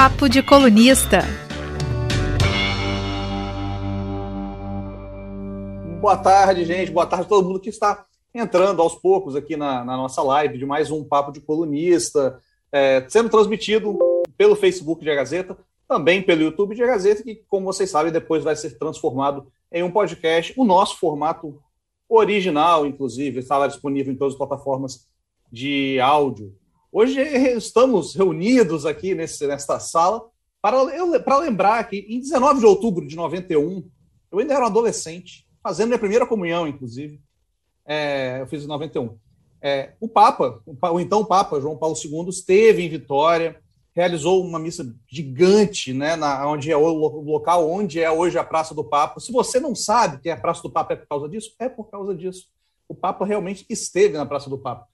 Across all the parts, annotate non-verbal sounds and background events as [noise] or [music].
Papo de Colunista. Boa tarde, gente. Boa tarde a todo mundo que está entrando aos poucos aqui na, na nossa live de mais um Papo de Colunista, é, sendo transmitido pelo Facebook de A Gazeta, também pelo YouTube de A Gazeta, que, como vocês sabem, depois vai ser transformado em um podcast. O nosso formato original, inclusive, está lá disponível em todas as plataformas de áudio. Hoje estamos reunidos aqui nesse, nesta sala para, para lembrar que em 19 de outubro de 91, eu ainda era um adolescente, fazendo minha primeira comunhão, inclusive. É, eu fiz em 91. É, o Papa, o então Papa João Paulo II, esteve em Vitória, realizou uma missa gigante, né, na, onde é o local onde é hoje a Praça do Papa. Se você não sabe que a Praça do Papa é por causa disso, é por causa disso. O Papa realmente esteve na Praça do Papa.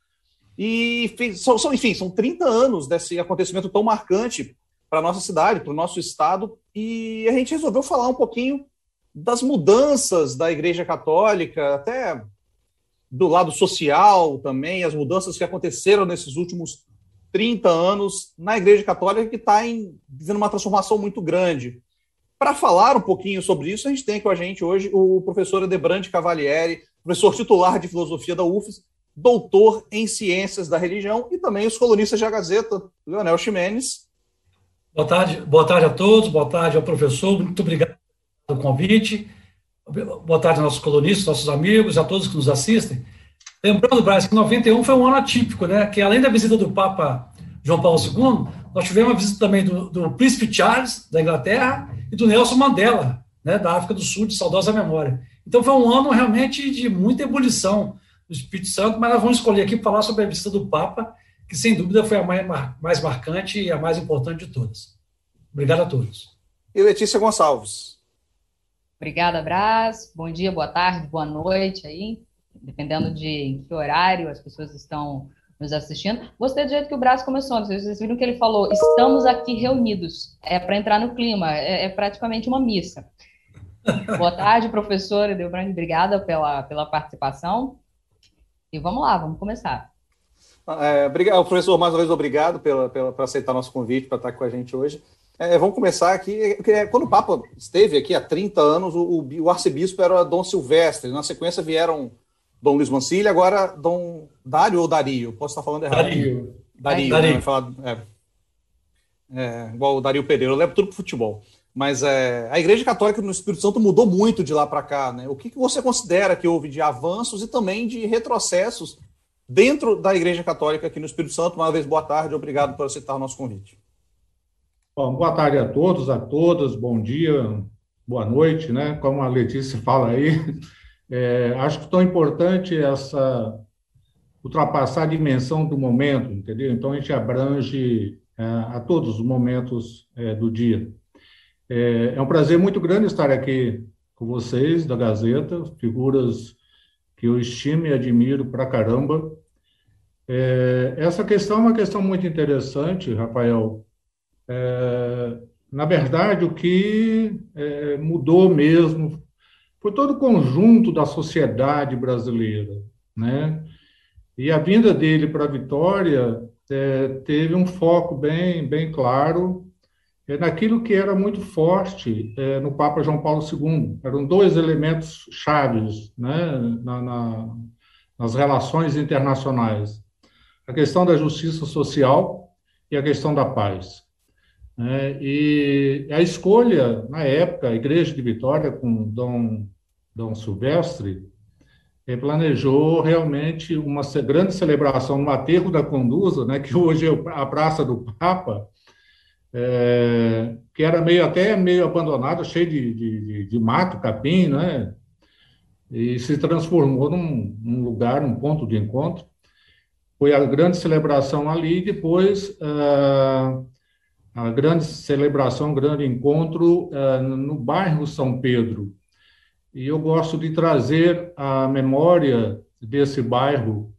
E, são, são, enfim, são 30 anos desse acontecimento tão marcante para a nossa cidade, para o nosso estado, e a gente resolveu falar um pouquinho das mudanças da Igreja Católica, até do lado social também, as mudanças que aconteceram nesses últimos 30 anos na Igreja Católica, que está vivendo uma transformação muito grande. Para falar um pouquinho sobre isso, a gente tem com a gente hoje o professor Edebrande Cavalieri, professor titular de filosofia da UFES, doutor em ciências da religião e também os colunistas da Gazeta, Leonel Ximenes. Boa tarde, boa tarde a todos, boa tarde ao professor, muito obrigado pelo convite. Boa tarde aos nossos colunistas, nossos amigos, a todos que nos assistem. Lembrando, Braz, que 91 foi um ano atípico, né? Que além da visita do Papa João Paulo II, nós tivemos a visita também do, do Príncipe Charles, da Inglaterra, e do Nelson Mandela, né, da África do Sul, de saudosa memória. Então foi um ano realmente de muita ebulição do Espírito Santo, mas nós vamos escolher aqui para falar sobre a visita do Papa, que sem dúvida foi a mais, mais marcante e a mais importante de todas. Obrigado a todos. E Letícia Gonçalves. Obrigada, Braz. Bom dia, boa tarde, boa noite aí, dependendo de que horário as pessoas estão nos assistindo. Gostei do jeito que o Braz começou. Vocês viram que ele falou: estamos aqui reunidos. É para entrar no clima, é, é, praticamente uma missa. [laughs] Boa tarde, professora Delbrand, obrigada pela, pela participação. E vamos lá, vamos começar. É, obrigado, professor, mais uma vez obrigado pela, pela, por aceitar nosso convite para estar com a gente hoje. É, vamos começar aqui. Quando o Papa esteve aqui há 30 anos, o, o arcebispo era Dom Silvestre. Na sequência vieram Dom Luiz Mancini, agora Dom Dário ou Dario? Posso estar falando errado? Dario. Dario, Dario. Né? Falar, é, é, igual o Dario Pereira, eu levo tudo para futebol. Mas é, a Igreja Católica no Espírito Santo mudou muito de lá para cá. Né? O que, que você considera que houve de avanços e também de retrocessos dentro da Igreja Católica aqui no Espírito Santo? Uma vez, boa tarde, obrigado por aceitar o nosso convite. Bom, boa tarde a todos, a todas, bom dia, boa noite, né? Como a Letícia fala aí, é, acho que tão importante essa ultrapassar a dimensão do momento, entendeu? Então a gente abrange é, a todos os momentos é, do dia. É, é, um prazer muito grande estar aqui com vocês da Gazeta, figuras que eu estimo e admiro pra caramba. É, essa questão é uma questão muito interessante, Rafael, é, na verdade, o que é, mudou mesmo foi todo o conjunto da sociedade brasileira, né? E a vinda dele para a Vitória é, teve um foco bem, bem claro é, naquilo que era muito forte é, no Papa João Paulo II. Eram dois elementos chaves né, na, na, nas relações internacionais: a questão da justiça social e a questão da paz. Né? E a escolha, na época, a Igreja de Vitória, com Dom, Dom Silvestre, eh, planejou realmente uma grande celebração no aterro da Conduza, né, que hoje é a Praça do Papa, é, que era meio até meio abandonada, cheio de, de, de, mato, capim, né, e se transformou num, num, lugar, num ponto de encontro. Foi a grande celebração ali, depois... Uh, a grande celebração, grande encontro uh, no bairro São Pedro. E eu gosto de trazer a memória desse bairro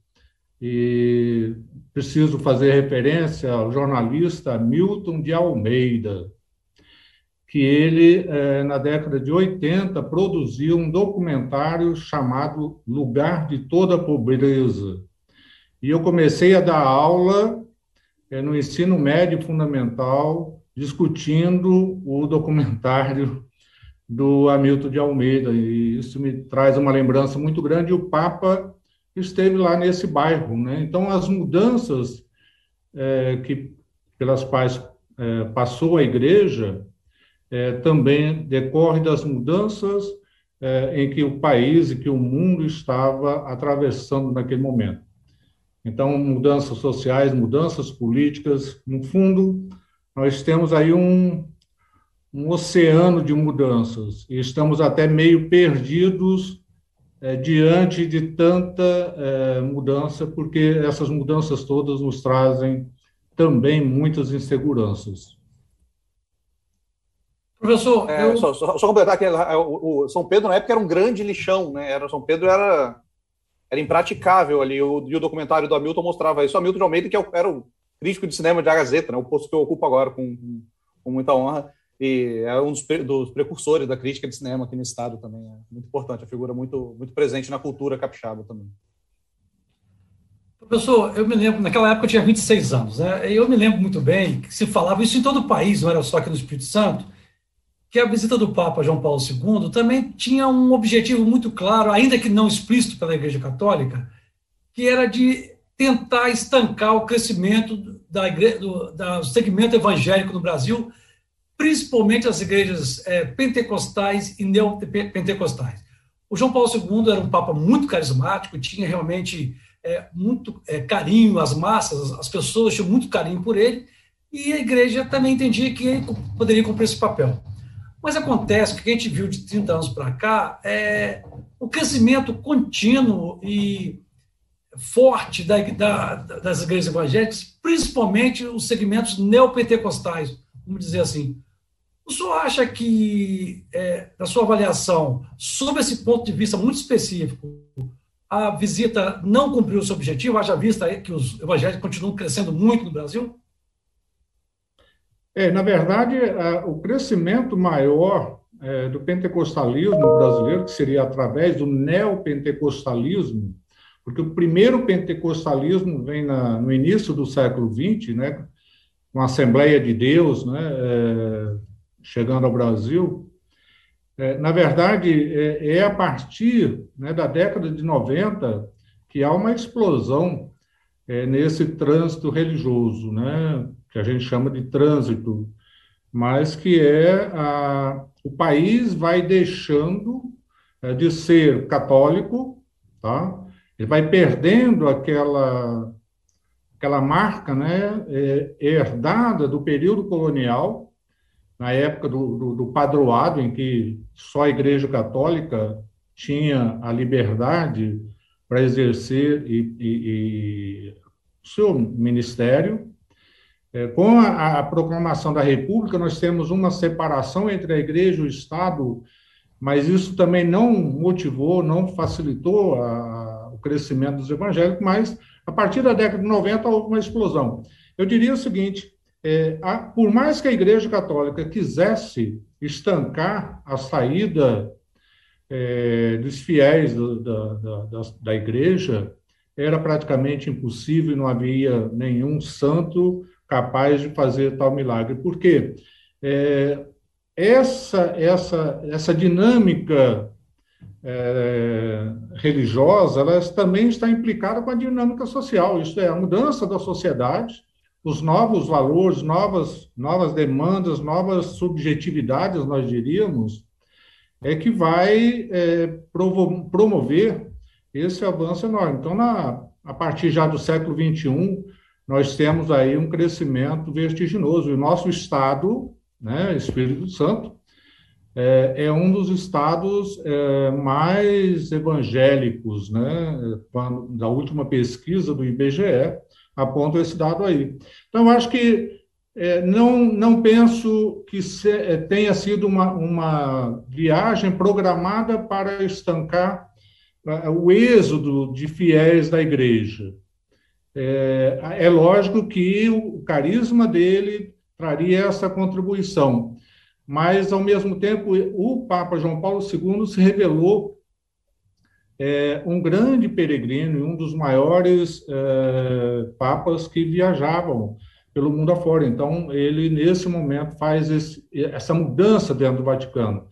e preciso fazer referência ao jornalista Milton de Almeida, que ele, eh, na década de 80, produziu um documentário chamado Lugar de Toda Pobreza. E eu comecei a dar aula é, no ensino médio fundamental, discutindo o documentário do Hamilton de Almeida, e isso me traz uma lembrança muito grande. O Papa esteve lá nesse bairro, né? Então, as mudanças é, que pelas quais é, passou a igreja é, também decorre das mudanças é, em que o país e que o mundo estava atravessando naquele momento. Então, mudanças sociais, mudanças políticas, no fundo, nós temos aí um, um oceano de mudanças e estamos até meio perdidos é, diante de tanta é, mudança, porque essas mudanças todas nos trazem também muitas inseguranças. Professor, é, eu... só, só, só, completar que é, o, o, São Pedro na época era um grande lixão, né? Era, São Pedro era, era impraticável ali. O, e o documentário do Hamilton mostrava isso. O Hamilton de Almeida, que é era o crítico de cinema de A Gazeta, né? o posto que eu ocupo agora com, com muita honra. E é um dos, dos, precursores da crítica de cinema aqui no estado também. É muito importante, a figura muito, muito presente na cultura capixaba também. Professor, eu me lembro, naquela época eu tinha 26 anos, né? Eu me lembro muito bem que se falava isso em todo o país, não era só aqui no Espírito Santo, que a visita do Papa João Paulo II também tinha um objetivo muito claro, ainda que não explícito pela Igreja Católica, que era de tentar estancar o crescimento da igreja, do, do segmento evangélico no Brasil, principalmente as igrejas é, pentecostais e neopentecostais. O João Paulo II era um papa muito carismático, tinha realmente é, muito é, carinho às massas, as pessoas tinham muito carinho por ele, e a igreja também entendia que ele poderia cumprir esse papel. Mas acontece que o que a gente viu de 30 anos para cá é o crescimento contínuo e forte da, da, das igrejas evangélicas, principalmente os segmentos neopentecostais, vamos dizer assim. O senhor acha que, é, na sua avaliação, sobre esse ponto de vista muito específico, a visita não cumpriu o seu objetivo, haja vista que os evangélicos continuam crescendo muito no Brasil? É, na verdade, o crescimento maior é, do pentecostalismo brasileiro, que seria através do neopentecostalismo, porque o primeiro pentecostalismo vem na, no início do século XX, né, com a Assembleia de Deus, né, é, chegando ao Brasil, é, na verdade, é, é, a partir né, da década de 90 que há uma explosão é, nesse trânsito religioso, né, que a gente chama de trânsito, mas que é a, o país vai deixando é, de ser católico, tá? ele vai perdendo aquela, aquela marca né, é, herdada do período colonial, na época do, do, do padroado, em que só a Igreja Católica tinha a liberdade para exercer e, e, e seu ministério. É, com a, a, proclamação da República, nós temos uma separação entre a Igreja e o Estado, mas isso também não motivou, não facilitou a, o crescimento dos evangélicos, mas a partir da década de 90 houve uma explosão. Eu diria o seguinte: é, a, por mais que a Igreja Católica quisesse estancar a saída é, dos fiéis do, da, da, da, Igreja, era praticamente impossível e não havia nenhum santo capaz de fazer tal milagre. Por quê? É, essa, essa, essa dinâmica é, religiosa, ela também está implicada com a dinâmica social, isto é, a mudança da sociedade, os novos valores, novas, novas demandas, novas subjetividades, nós diríamos, é que vai é, promover esse avanço enorme. Então, na, a partir já do século XXI, nós temos aí um crescimento vertiginoso. E o nosso estado, né, Espírito Santo, é, é um dos estados é, mais evangélicos, né, da última pesquisa do IBGE, aponta esse dado aí. Então, acho que é, não, não penso que se, é, tenha sido uma, uma viagem programada para estancar é, o êxodo de fiéis da igreja. É, é lógico que o carisma dele traria essa contribuição, mas, ao mesmo tempo, o Papa João Paulo II se revelou é, um grande peregrino e um dos maiores é, papas que viajavam pelo mundo afora. Então, ele, nesse momento, faz esse, essa mudança dentro do Vaticano.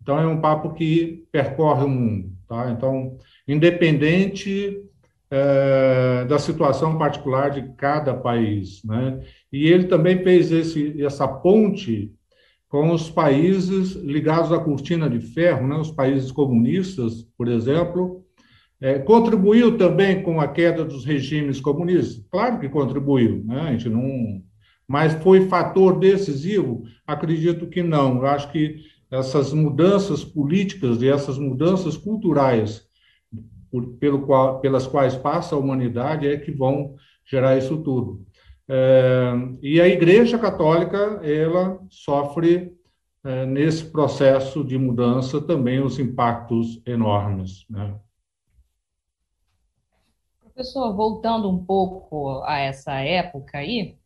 Então, é um papo que percorre o mundo. Tá? Então, independente é, da situação particular de cada país. Né? E ele também fez esse, essa ponte com os países ligados à cortina de ferro, né? os países comunistas, por exemplo, é, contribuiu também com a queda dos regimes comunistas? Claro que contribuiu, né? a gente não. Mas foi fator decisivo? Acredito que não. Eu acho que essas mudanças políticas e essas mudanças culturais por, pelo qual, pelas quais passa a humanidade é que vão gerar isso tudo. É, e a Igreja Católica ela sofre é, nesse processo de mudança também os impactos enormes. Né? Professor, voltando um pouco a essa época aí,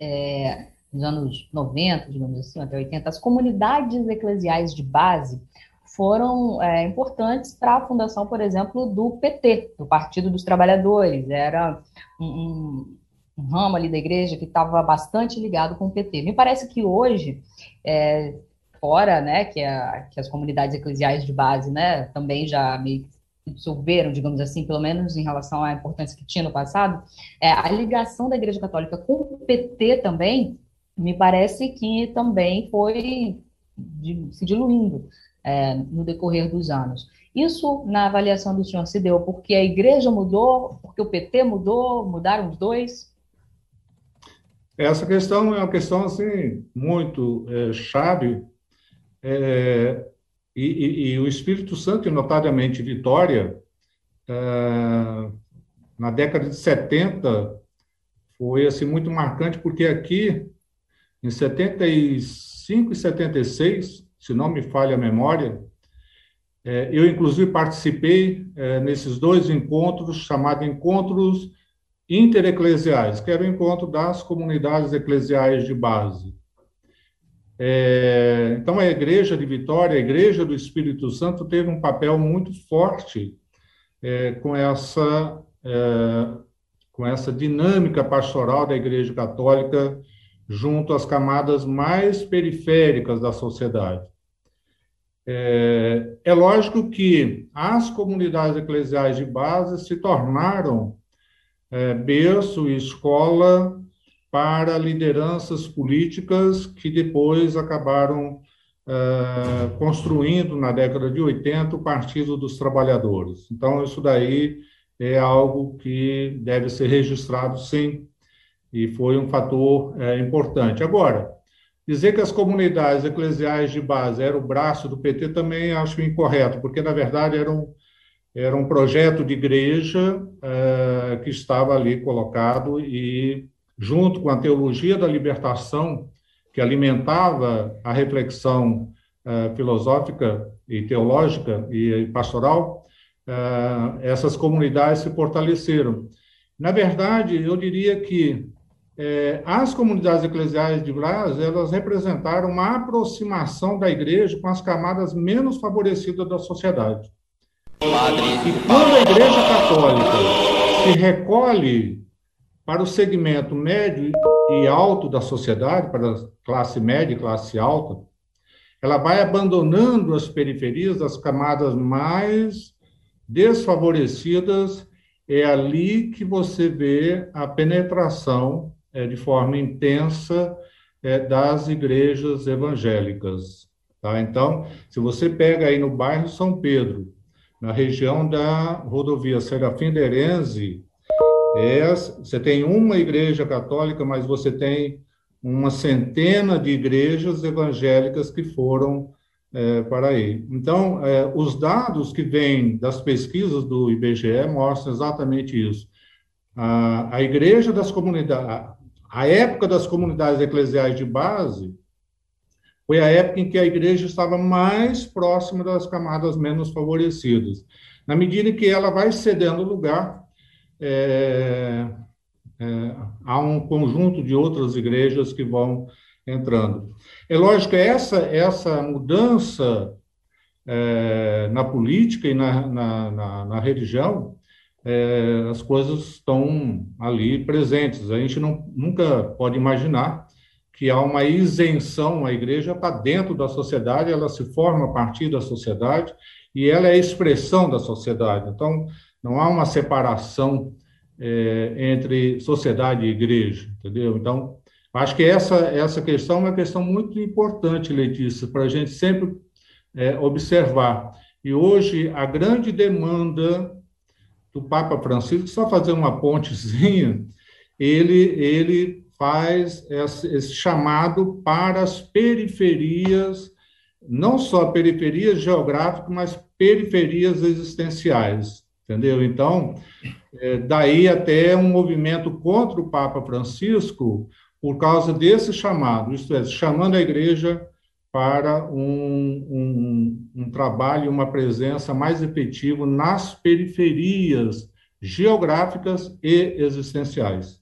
é, nos anos 90, digamos assim, até 80, as comunidades eclesiais de base foram é, importantes para a fundação, por exemplo, do PT, do Partido dos Trabalhadores. Era um, um, um ramo ali da igreja que estava bastante ligado com o PT. Me parece que hoje, é, fora né, que, a, que as comunidades eclesiais de base né, também já meio absorveram, digamos assim, pelo menos em relação à importância que tinha no passado, é, a ligação da Igreja Católica com o PT também, me parece que também foi de, se diluindo é, no decorrer dos anos. Isso, na avaliação do senhor, se deu porque a igreja mudou, porque o PT mudou, mudaram os dois? Essa questão é uma questão assim muito é, chave é, e, e, e, o Espírito Santo, e notadamente Vitória, é, na década de 70, foi assim muito marcante, porque aqui, em 75 e 76, se não me falha a memória, é, eu inclusive participei é, nesses dois encontros, chamados Encontros Intereclesiais, que era o encontro das comunidades eclesiais de base. É, então, a Igreja de Vitória, a Igreja do Espírito Santo, teve um papel muito forte é, com, essa, é, com essa dinâmica pastoral da Igreja Católica junto às camadas mais periféricas da sociedade. É, é lógico que as comunidades eclesiais de base se tornaram é, berço e escola para lideranças políticas que depois acabaram uh, construindo, na década de 80, o Partido dos Trabalhadores. Então, isso daí é algo que deve ser registrado, sim, e foi um fator é, importante. Agora, dizer que as comunidades eclesiais de base eram o braço do PT também acho incorreto, porque, na verdade, era um, era um projeto de igreja é, que estava ali colocado e junto com a teologia da libertação, que alimentava a reflexão uh, filosófica e teológica e pastoral, uh, essas comunidades se fortaleceram. Na verdade, eu diria que eh, as comunidades eclesiais de Brás, elas representaram uma aproximação da igreja com as camadas menos favorecidas da sociedade. E quando a igreja católica se recolhe para o segmento médio e alto da sociedade, para a classe média e classe alta, ela vai abandonando as periferias, as camadas mais desfavorecidas. É ali que você vê a penetração é, de forma intensa é, das igrejas evangélicas. Tá? Então, se você pega aí no bairro São Pedro, na região da rodovia Serafim Derenze, é, você tem uma igreja católica, mas você tem uma centena de igrejas evangélicas que foram é, para aí. Então, é, os dados que vêm das pesquisas do IBGE mostram exatamente isso. A, a igreja das comunidades, a época das comunidades eclesiais de base foi a época em que a igreja estava mais próxima das camadas menos favorecidas. Na medida em que ela vai cedendo lugar é, é, há um conjunto de outras igrejas que vão entrando. É lógico essa, essa mudança é, na política e na, na, na, na religião é, as coisas estão ali presentes. A gente não, nunca pode imaginar que há uma isenção, a igreja está dentro da sociedade, ela se forma a partir da sociedade e ela é expressão da sociedade. Então, não há uma separação é, entre sociedade e igreja, entendeu? Então, acho que essa, essa questão é uma questão muito importante, Letícia, para a gente sempre é, observar. E hoje, a grande demanda do Papa Francisco, só fazer uma pontezinha, ele, ele faz esse, chamado para as periferias, não só periferias geográficas, mas periferias existenciais, entendeu? Então, é, daí até um movimento contra o Papa Francisco por causa desse chamado, isto é, chamando a igreja para um, um, um trabalho, uma presença mais efetiva nas periferias geográficas e existenciais.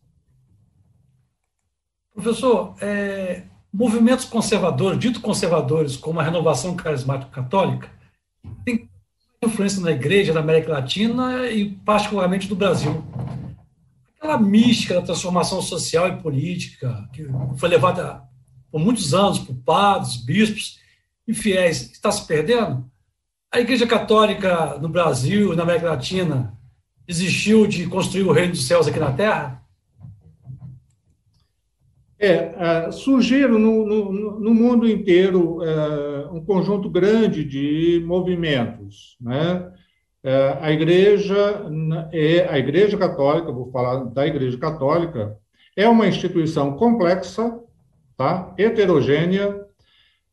Professor, é, movimentos conservadores, dito conservadores, como a renovação carismática católica, tem influência na igreja da América Latina e particularmente do Brasil. Aquela mística da transformação social e política que foi levada por muitos anos por padres, bispos e fiéis, está se perdendo? A Igreja Católica no Brasil e na América Latina desistiu de construir o reino dos céus aqui na Terra? É, uh, surgiram no, no, no, mundo inteiro uh, um conjunto grande de movimentos, né? Uh, a igreja é a igreja católica, vou falar da igreja católica, é uma instituição complexa, tá? Heterogênea,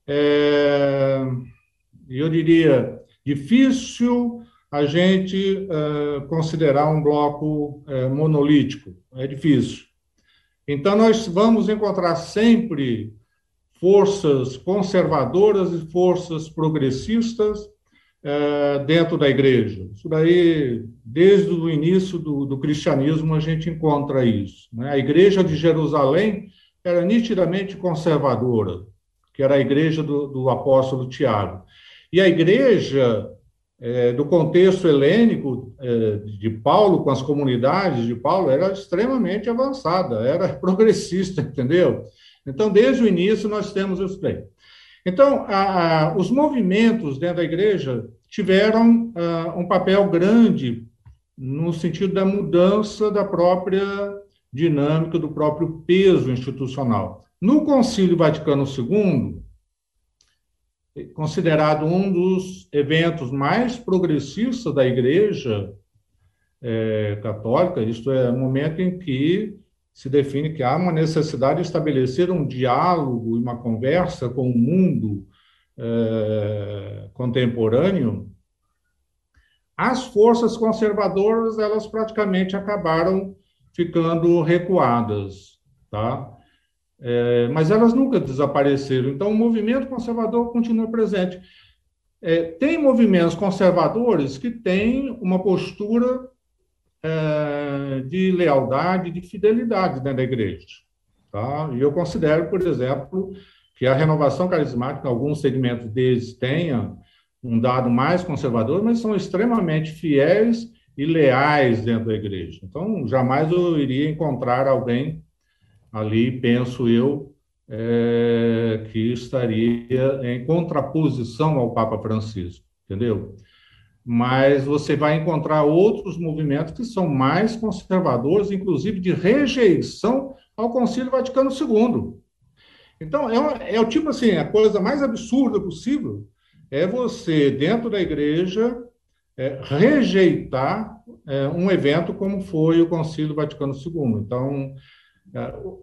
é, eu diria difícil a gente considerar um bloco monolítico, é difícil. Então, nós vamos encontrar sempre forças conservadoras e forças progressistas é, dentro da igreja. Isso daí, desde o início do, do cristianismo, a gente encontra isso. Né? A igreja de Jerusalém era nitidamente conservadora, que era a igreja do, do apóstolo Tiago. E a igreja é, do contexto helênico é, de Paulo, com as comunidades de Paulo, era extremamente avançada, era [laughs] progressista, entendeu? Então, desde o início, nós temos isso daí. Então, a, a, os movimentos dentro da igreja tiveram a, ah, um papel grande no sentido da mudança da própria dinâmica, do próprio peso institucional. No Concílio Vaticano II, considerado um dos eventos mais progressistas da Igreja é, Católica, isto é, o momento em que se define que há uma necessidade de estabelecer um diálogo e uma conversa com o mundo é, contemporâneo, as forças conservadoras elas praticamente acabaram ficando recuadas, tá? É, mas elas nunca desapareceram. Então, o movimento conservador continua presente. É, tem movimentos conservadores que têm uma postura é, de lealdade, de fidelidade dentro da igreja. Tá? E eu considero, por exemplo, que a renovação carismática, alguns segmentos deles tenha um dado mais conservador, mas são extremamente fiéis e leais dentro da igreja. Então, jamais eu iria encontrar alguém ali, penso eu, é, que estaria em contraposição ao Papa Francisco, entendeu? Mas você vai encontrar outros movimentos que são mais conservadores, inclusive de rejeição ao Concílio Vaticano II. Então, é, é o tipo assim, a coisa mais absurda possível é você, dentro da igreja, é, rejeitar é, um evento como foi o Concílio Vaticano II. Então,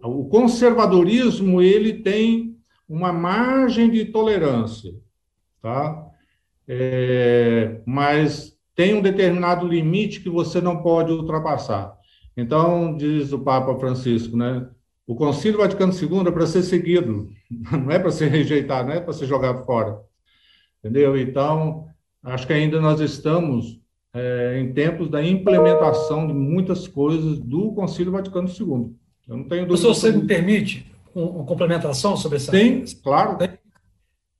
o conservadorismo ele tem uma margem de tolerância, tá? É, mas tem um determinado limite que você não pode ultrapassar. Então, diz o Papa Francisco, né? O Concílio Vaticano II é para ser seguido, [laughs] não é para ser rejeitado, não é para ser jogado fora. Entendeu? Então, acho que ainda nós estamos é, em tempos da implementação de muitas coisas do Concílio Vaticano II. Eu não tenho dúvida. O senhor, você me permite uma complementação sobre essa? Sim, claro.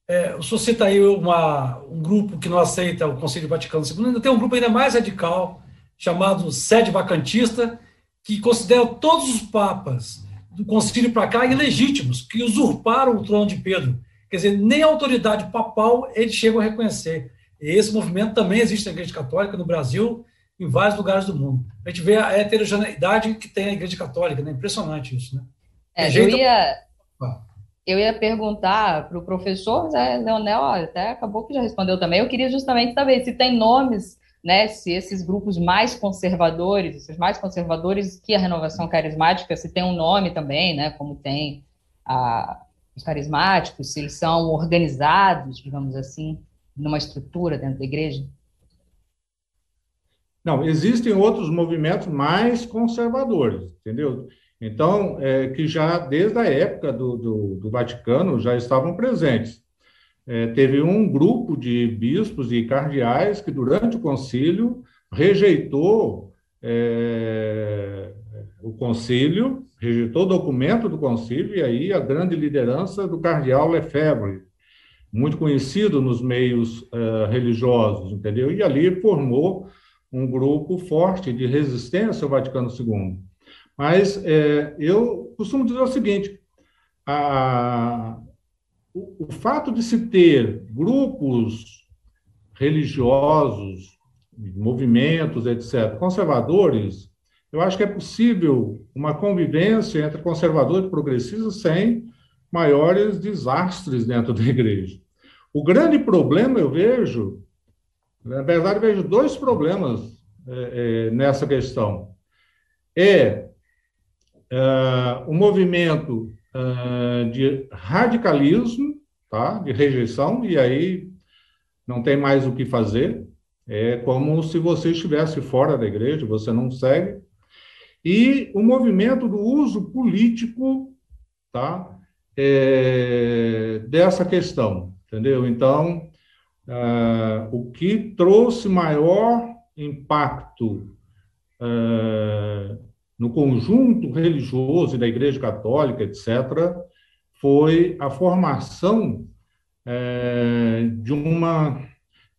É, o senhor cita aí uma, um grupo que não aceita o Conselho Vaticano II, ainda tem um grupo ainda mais radical, chamado Sede Vacantista, que considera todos os papas do concílio para cá ilegítimos, que usurparam o trono de Pedro. Quer dizer, nem a autoridade papal eles chegam a reconhecer. E esse movimento também existe na Igreja Católica no Brasil, em vários lugares do mundo. A gente vê a heterogeneidade que tem a Igreja Católica, né? Impressionante isso, né? É, eu, ia, eu ia perguntar para o professor Leonel, até acabou que já respondeu também. Eu queria justamente saber se tem nomes, né? Se esses grupos mais conservadores, esses mais conservadores que a renovação carismática, se tem um nome também, né? Como tem a, os carismáticos, se eles são organizados, digamos assim, numa estrutura dentro da igreja. Não, existem outros movimentos mais conservadores, entendeu? Então, é, que já desde a época do, do, do Vaticano já estavam presentes. É, teve um grupo de bispos e cardeais que, durante o concílio, rejeitou é, o concílio, rejeitou o documento do concílio, e aí a grande liderança do cardeal Lefebvre, muito conhecido nos meios uh, religiosos, entendeu? E ali formou um grupo forte de resistência ao Vaticano II. Mas é, eu costumo dizer o seguinte: a, o, o fato de se ter grupos religiosos, movimentos, etc., conservadores, eu acho que é possível uma convivência entre conservadores e progressistas sem maiores desastres dentro da igreja. O grande problema, eu vejo, na verdade, vejo dois problemas é, é, nessa questão. É, é o movimento é, de radicalismo, tá? de rejeição, e aí não tem mais o que fazer. É como se você estivesse fora da igreja, você não segue. E o movimento do uso político tá? É, dessa questão, entendeu? Então, Uh, o que trouxe maior impacto uh, no conjunto religioso e da Igreja Católica, etc., foi a formação uh, de uma,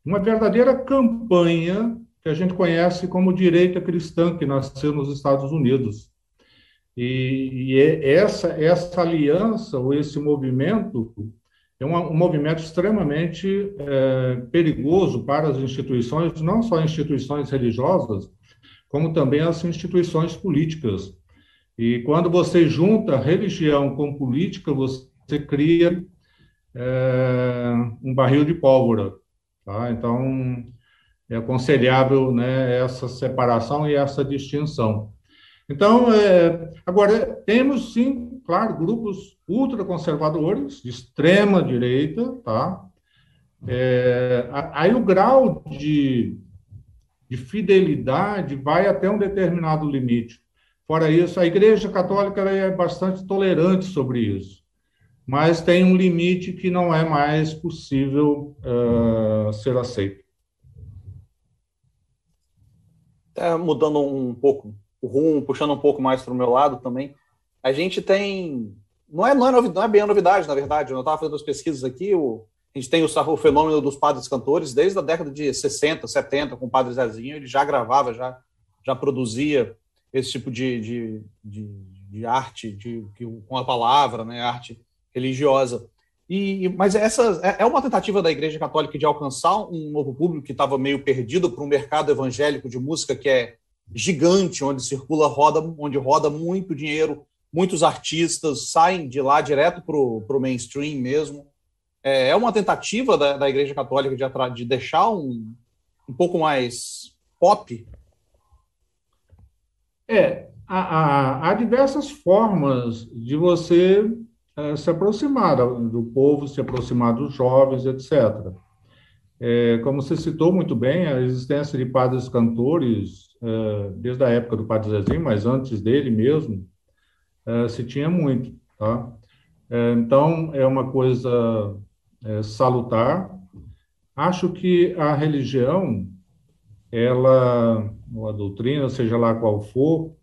uma verdadeira campanha que a gente conhece como direita cristã, que nasceu nos Estados Unidos. E, e é essa, essa aliança, ou esse movimento, é um, um movimento extremamente é, perigoso para as instituições, não só instituições religiosas, como também as instituições políticas. E quando você junta religião com política, você cria é, um barril de pólvora. Tá? Então, é aconselhável né, essa separação e essa distinção. Então, é, agora, temos sim, claro, grupos ultraconservadores, de extrema direita, tá? É, aí o grau de, de fidelidade vai até um determinado limite. Fora isso, a Igreja Católica é bastante tolerante sobre isso, mas tem um limite que não é mais possível uh, ser aceito. É, mudando um pouco o rumo, puxando um pouco mais para o meu lado também, a gente tem. Não é, não, é novidade, não é bem a novidade, na verdade. Eu estava fazendo as pesquisas aqui, o, a gente tem o, o, fenômeno dos padres cantores desde a década de 60, 70, com o padre Zezinho, ele já gravava, já, já produzia esse tipo de, de, de, de arte de, com a palavra, né, arte religiosa. E, mas essa é, é uma tentativa da Igreja Católica de alcançar um novo público que estava meio perdido para um mercado evangélico de música que é gigante, onde circula roda, onde roda muito dinheiro, muitos artistas saem de lá direto para o mainstream mesmo. É, é uma tentativa da, da Igreja Católica de, de deixar um, um pouco mais pop? É, há, há, diversas formas de você é, se aproximar do povo, se aproximar dos jovens, etc. É, como você citou muito bem, a existência de padres cantores é, desde a época do Padre Zezinho, mas antes dele mesmo, é, se tinha muito, tá? É, então, é uma coisa salutar. Acho que a religião, ela, ou a doutrina, seja lá qual for,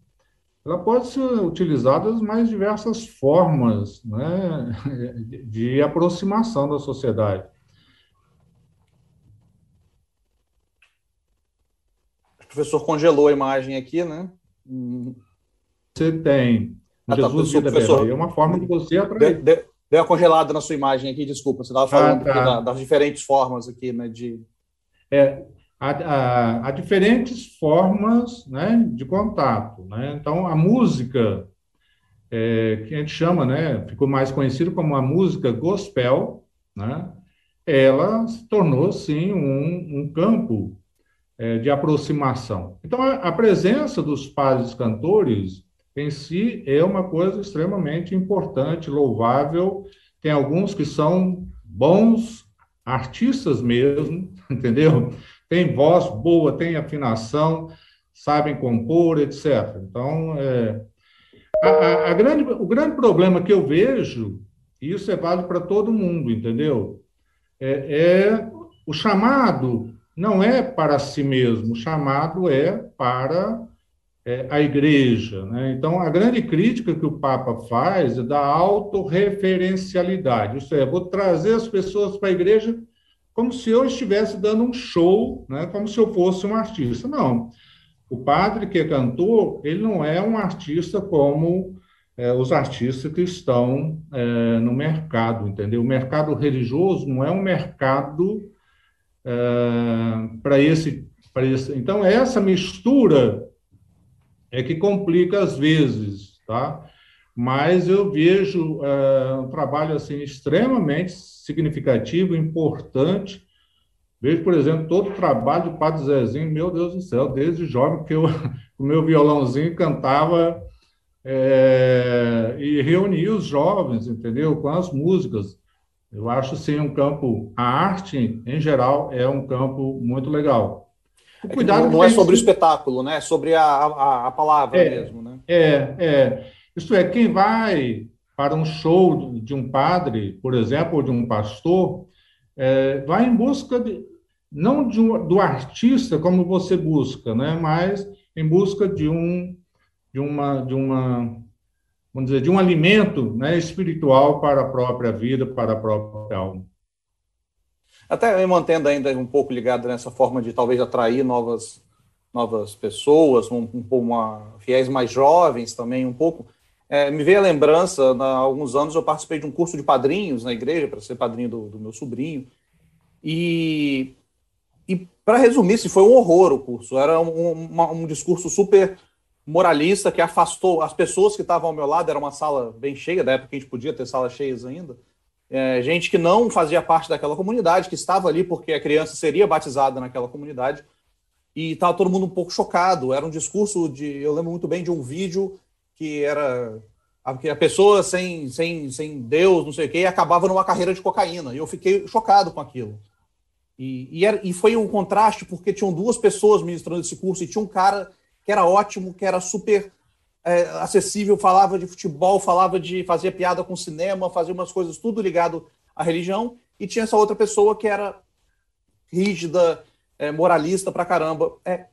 ela pode ser utilizada das mais diversas formas né, [laughs] de aproximação da sociedade. O professor congelou a imagem aqui, né? Você tem. Ah, tá, Jesus vida professor, é uma forma de você atrair. Deu, deu uma congelada na sua imagem aqui, desculpa. Você estava falando ah, tá. das diferentes formas aqui, né? De... É, há, há, há, diferentes formas né, de contato. Né? Então, a música, é, que a gente chama, né, ficou mais conhecido como a música gospel, né? ela se tornou, sim, um, um campo é, de aproximação. Então, a, a, presença dos padres cantores em si é uma coisa extremamente importante, louvável. Tem alguns que são bons artistas mesmo, [laughs] entendeu? Tem voz boa, tem afinação, sabem compor, etc. Então, é, a, a, a grande, o grande problema que eu vejo, e isso é válido para todo mundo, entendeu? É, é o chamado não é para si mesmo, o chamado é para é, a igreja. Né? Então, a grande crítica que o Papa faz é da autorreferencialidade, isso é, vou trazer as pessoas para a igreja como se eu estivesse dando um show, né? como se eu fosse um artista. Não. O padre que é cantor, ele não é um artista como é, os artistas que estão é, no mercado, entendeu? O mercado religioso não é um mercado é, para esse, esse. Então, essa mistura é que complica às vezes, tá? Mas eu vejo é, um trabalho assim extremamente significativo, importante. Vejo, por exemplo, todo o trabalho do Padre Zezinho, meu Deus do céu, desde jovem, que eu, [laughs] o meu violãozinho cantava é, e reunia os jovens, entendeu? Com as músicas. Eu acho, sim, um campo, a arte, em geral, é um campo muito legal. O cuidado não, não é sobre o espetáculo, né? É sobre a, a, a palavra é, mesmo, né? É, é. Isto é, quem vai para um show de um padre, por exemplo, ou de um pastor, é, vai em busca de, não de um, do artista como você busca, né? Mas em busca de um de uma de uma vamos dizer, de um alimento né, espiritual para a própria vida, para a própria alma. Até me mantendo ainda um pouco ligado nessa forma de talvez atrair novas, novas pessoas, um, um, uma, fiéis mais jovens também, um pouco. É, me veio a lembrança, há alguns anos eu participei de um curso de padrinhos na igreja, para ser padrinho do, do, meu sobrinho, e, e para resumir, se foi um horror o curso, era um, uma, um discurso super moralista que afastou as pessoas que estavam ao meu lado, era uma sala bem cheia, da época que a gente podia ter salas cheias ainda, é, gente que não fazia parte daquela comunidade, que estava ali porque a criança seria batizada naquela comunidade, e estava todo mundo um pouco chocado. Era um discurso de. Eu lembro muito bem de um vídeo que era. A, que a pessoa sem, sem, sem Deus, não sei o quê, acabava numa carreira de cocaína. E eu fiquei chocado com aquilo. E, e, era, e foi um contraste, porque tinham duas pessoas ministrando esse curso, e tinha um cara que era ótimo, que era super é, acessível, falava de futebol, falava de fazer piada com cinema, fazia umas coisas tudo ligado à religião, e tinha essa outra pessoa que era rígida, é, moralista pra caramba. É,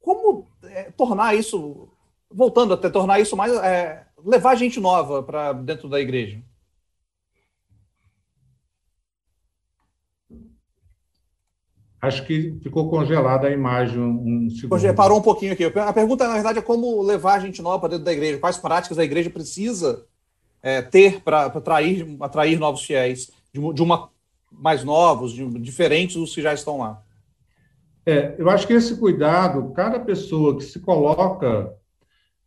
como é, tornar isso, voltando até tornar isso mais, é, levar gente nova para dentro da igreja? Acho que ficou congelada a imagem um segundo. Parou um pouquinho aqui. A pergunta, na verdade, é como levar a gente nova para dentro da igreja. Quais práticas a igreja precisa é, ter para atrair, atrair novos fiéis, de, de uma mais novos, de, diferentes dos que já estão lá? É, eu acho que esse cuidado, cada pessoa que se coloca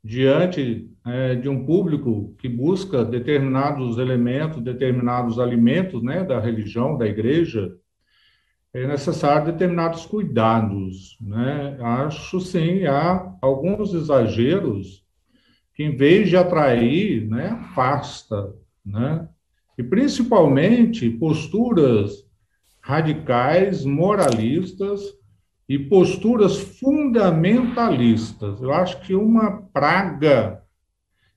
diante é, de um público que busca determinados elementos, determinados alimentos né, da religião, da igreja, é necessário determinados cuidados, né? Acho sim, há alguns exageros que em vez de atrair, né, afasta, né? E principalmente posturas radicais, moralistas e posturas fundamentalistas. Eu acho que uma praga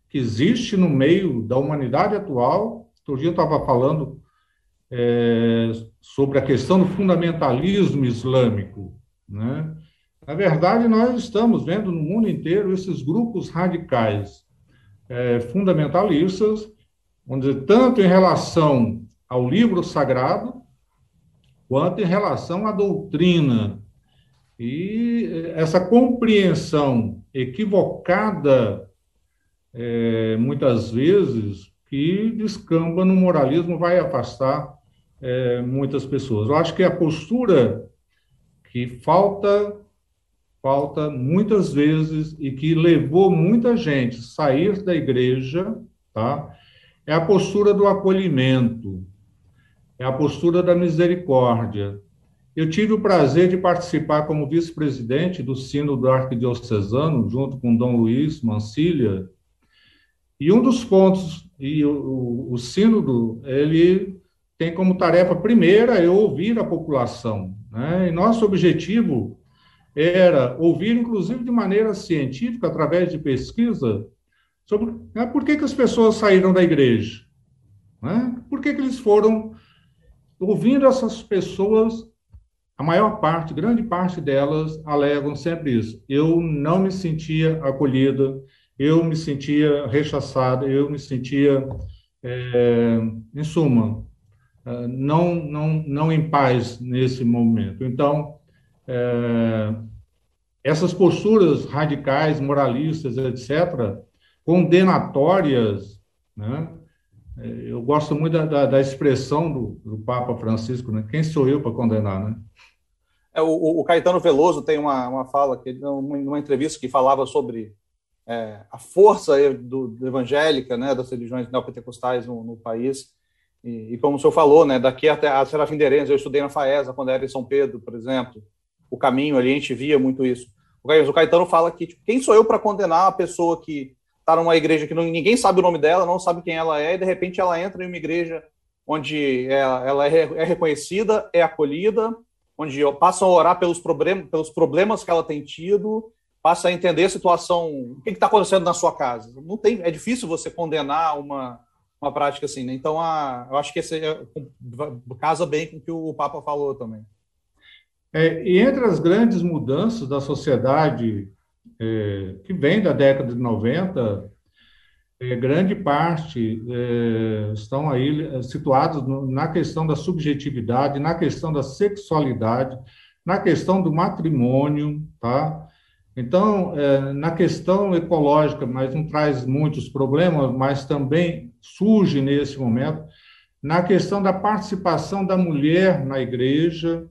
que existe no meio da humanidade atual, outro dia eu estava falando é, sobre a questão do fundamentalismo islâmico. Né? Na verdade, nós estamos vendo no mundo inteiro esses grupos radicais é, fundamentalistas, dizer, tanto em relação ao livro sagrado, quanto em relação à doutrina. E essa compreensão equivocada, é, muitas vezes, que descamba no moralismo, vai afastar é, muitas pessoas. Eu acho que a postura que falta, falta muitas vezes e que levou muita gente a sair da igreja, tá? É a postura do acolhimento, é a postura da misericórdia. Eu tive o prazer de participar como vice-presidente do Sínodo Arquidiocesano, junto com Dom Luiz Mancilha, e um dos pontos e o, o, o sínodo, ele tem como tarefa primeira é ouvir a população. Né? E nosso objetivo era ouvir, inclusive de maneira científica, através de pesquisa, sobre né, por que, que as pessoas saíram da igreja. Né? Por que, que eles foram ouvindo essas pessoas, a maior parte, grande parte delas, alegam sempre isso. Eu não me sentia acolhida, eu me sentia rechaçado, eu me sentia, é, em suma, não, não, não em paz nesse momento. Então, é, essas posturas radicais, moralistas, etc., condenatórias, né? É, eu gosto muito da, da, da expressão do, do, Papa Francisco, né? Quem sou eu para condenar, né? É, o, o, Caetano Veloso tem uma, uma fala, que, numa entrevista que falava sobre é, a força do, do, evangélica, né, das religiões neopentecostais no, no país. E, e, como o senhor falou, né, daqui até a Serafim de eu estudei na FAESA quando era em São Pedro, por exemplo. O caminho ali, a gente via muito isso. O Caetano fala que tipo, quem sou eu para condenar a pessoa que está numa igreja que não, ninguém sabe o nome dela, não sabe quem ela é, e de repente ela entra em uma igreja onde ela, ela é, é, reconhecida, é acolhida, onde passam a orar pelos, problem, pelos problemas que ela tem tido, passa a entender a situação, o que está acontecendo na sua casa. Não tem, é difícil você condenar uma, uma prática assim, né? Então, a, eu acho que esse é, casa bem com o que o Papa falou também. É, e entre as grandes mudanças da sociedade é, que vem da década de 90, é, grande parte é, estão aí é, situados no, na questão da subjetividade, na questão da sexualidade, na questão do matrimônio, tá? Então, é, na questão ecológica, mas não traz muitos problemas, mas também surge nesse momento, na questão da participação da mulher na igreja,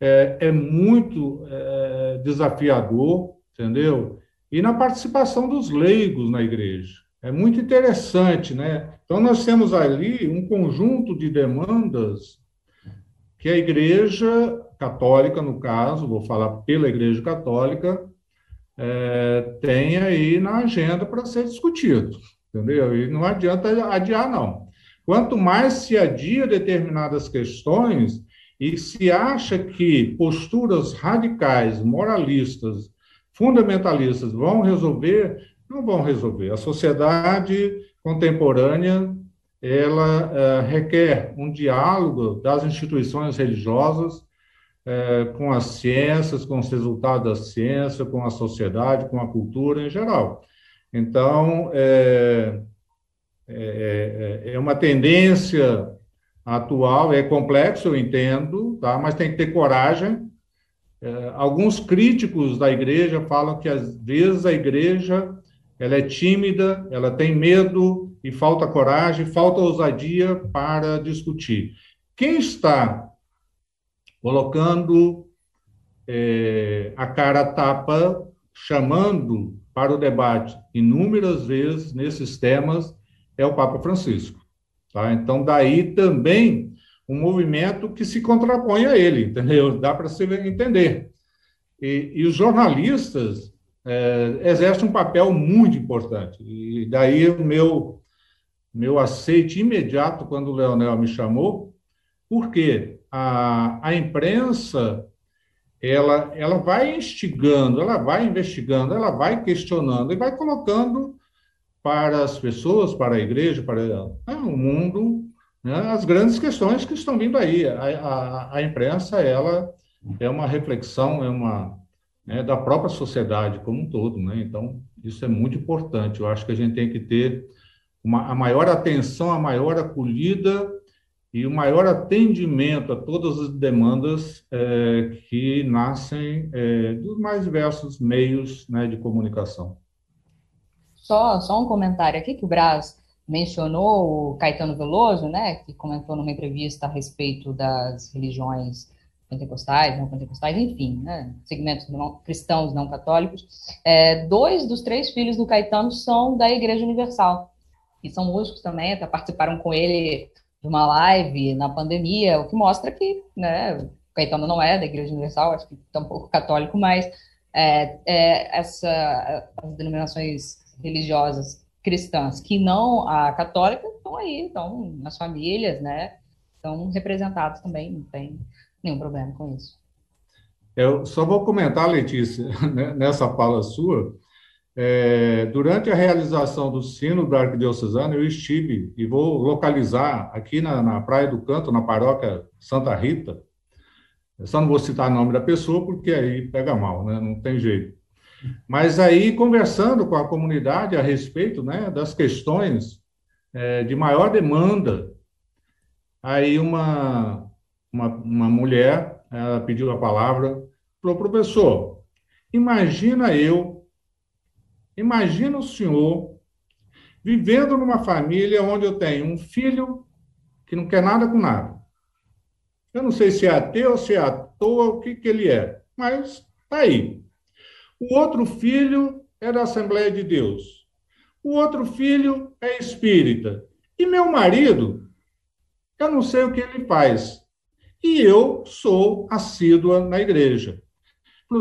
é, é muito é, desafiador, entendeu? E na participação dos leigos na igreja. É muito interessante, né? Então, nós temos ali um conjunto de demandas que a igreja católica, no caso, vou falar pela Igreja Católica, é, tem aí na agenda para ser discutido, entendeu? E não adianta adiar, não. Quanto mais se adia determinadas questões e se acha que posturas radicais, moralistas, fundamentalistas vão resolver, não vão resolver. A sociedade contemporânea ela é, requer um diálogo das instituições religiosas é, com as ciências, com os resultados da ciência, com a sociedade, com a cultura em geral. Então, é, é, é uma tendência atual, é complexo, eu entendo, tá? mas tem que ter coragem. É, alguns críticos da igreja falam que, às vezes, a igreja ela é tímida, ela tem medo e falta coragem, falta ousadia para discutir. Quem está colocando é, a cara a tapa, chamando para o debate inúmeras vezes nesses temas, é o Papa Francisco. Tá? Então, daí também um movimento que se contrapõe a ele, entendeu? Dá para se entender. E, e os jornalistas é, exercem um papel muito importante. E daí o meu, meu aceite imediato quando o Leonel me chamou, porque a, a imprensa ela, ela vai instigando, ela vai investigando, ela vai questionando e vai colocando para as pessoas, para a igreja, para né, o mundo, né, as grandes questões que estão vindo aí. A, a, a imprensa ela é uma reflexão, é uma né, da própria sociedade como um todo, né? Então isso é muito importante. Eu acho que a gente tem que ter uma, a maior atenção, a maior acolhida e o maior atendimento a todas as demandas é, que nascem é, dos mais diversos meios né, de comunicação. Só, só um comentário aqui que o Braz mencionou o Caetano Veloso, né, que comentou numa entrevista a respeito das religiões pentecostais, não pentecostais, enfim, né, segmentos não, cristãos não católicos. É, dois dos três filhos do Caetano são da Igreja Universal e são músicos também, até participaram com ele de uma live na pandemia, o que mostra que, né, Caetano não é da Igreja Universal, acho que está um pouco católico, mas é, é, essa, as denominações religiosas cristãs que não a católica estão aí, estão nas famílias, né, estão representados também, não tem nenhum problema com isso. Eu só vou comentar, Letícia, [laughs] né, nessa fala sua, é, durante a realização do sino da Arquidiocesana, eu estive, e vou localizar aqui na, na Praia do Canto, na paróquia Santa Rita. Só não vou citar o nome da pessoa, porque aí pega mal, né? não tem jeito. Mas aí, conversando com a comunidade a respeito né, das questões é, de maior demanda, aí uma, uma, uma mulher ela pediu a palavra, falou, professor, imagina eu Imagina o senhor vivendo numa família onde eu tenho um filho que não quer nada com nada. Eu não sei se é ateu, se é à toa, o que, que ele é, mas tá aí. O outro filho é da Assembleia de Deus. O outro filho é espírita. E meu marido, eu não sei o que ele faz. E eu sou assídua na igreja.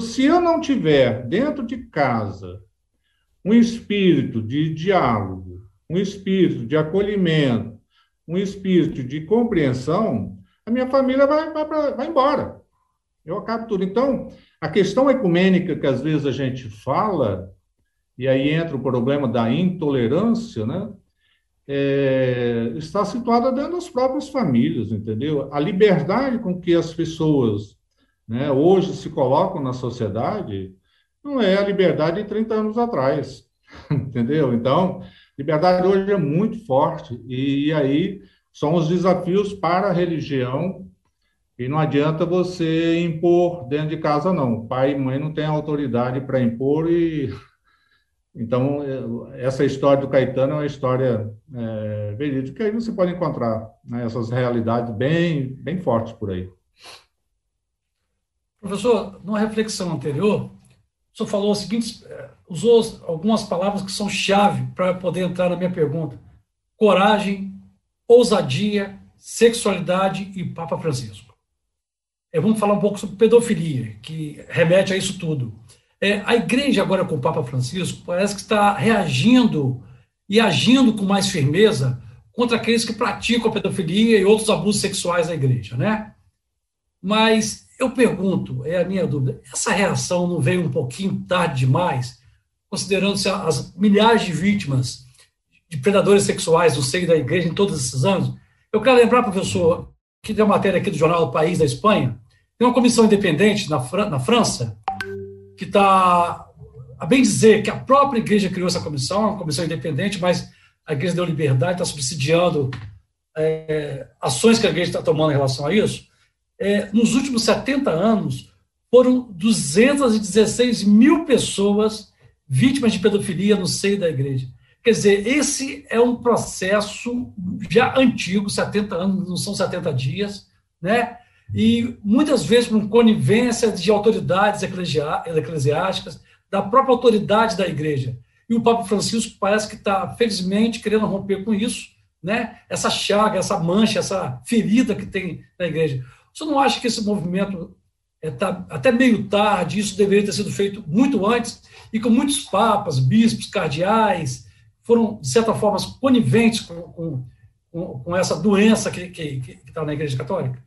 Se eu não tiver dentro de casa um espírito de diálogo, um espírito de acolhimento, um espírito de compreensão, a minha família vai, vai, vai embora. Eu acabo tudo. Então, a questão ecumênica que às vezes a gente fala, e aí entra o problema da intolerância, né? É, está situada dentro das próprias famílias, entendeu? A liberdade com que as pessoas né, hoje se colocam na sociedade não é a liberdade de 30 anos atrás, [laughs] entendeu? Então, liberdade hoje é muito forte, e aí são os desafios para a religião, e não adianta você impor dentro de casa, não. Pai e mãe não têm autoridade para impor, e [laughs] então essa história do Caetano é uma história é, verídica, e você pode encontrar né, essas realidades bem, bem fortes por aí. Professor, numa reflexão anterior, o senhor falou o seguinte, eh, usou algumas palavras que são chave para poder entrar na minha pergunta: coragem, ousadia, sexualidade e Papa Francisco. É, vamos falar um pouco sobre pedofilia, que remete a isso tudo. É, a igreja, agora com o Papa Francisco, parece que está reagindo e agindo com mais firmeza contra aqueles que praticam a pedofilia e outros abusos sexuais na igreja, né? Mas eu pergunto, é a minha dúvida, essa reação não veio um pouquinho tarde demais, considerando-se as milhares de vítimas de predadores sexuais no seio da igreja em todos esses anos? Eu quero lembrar, professor, que tem uma matéria aqui do jornal O País da Espanha, tem uma comissão independente na, Fran na França, que está, a bem dizer, que a própria igreja criou essa comissão, uma comissão independente, mas a igreja deu liberdade, está subsidiando é, ações que a igreja está tomando em relação a isso é, nos últimos 70 anos, foram 216 mil pessoas vítimas de pedofilia no seio da igreja. Quer dizer, esse é um processo já antigo, 70 anos, não são 70 dias, né? E muitas vezes com conivência de autoridades eclesiásticas, da própria autoridade da igreja. E o Papa Francisco parece que está, felizmente, querendo romper com isso, né? Essa chaga, essa mancha, essa ferida que tem na igreja. Você não acha que esse movimento está é, até meio tarde, isso deveria ter sido feito muito antes, e com muitos papas, bispos, cardeais, foram, de certa forma, coniventes com, com, com essa doença que está na Igreja Católica?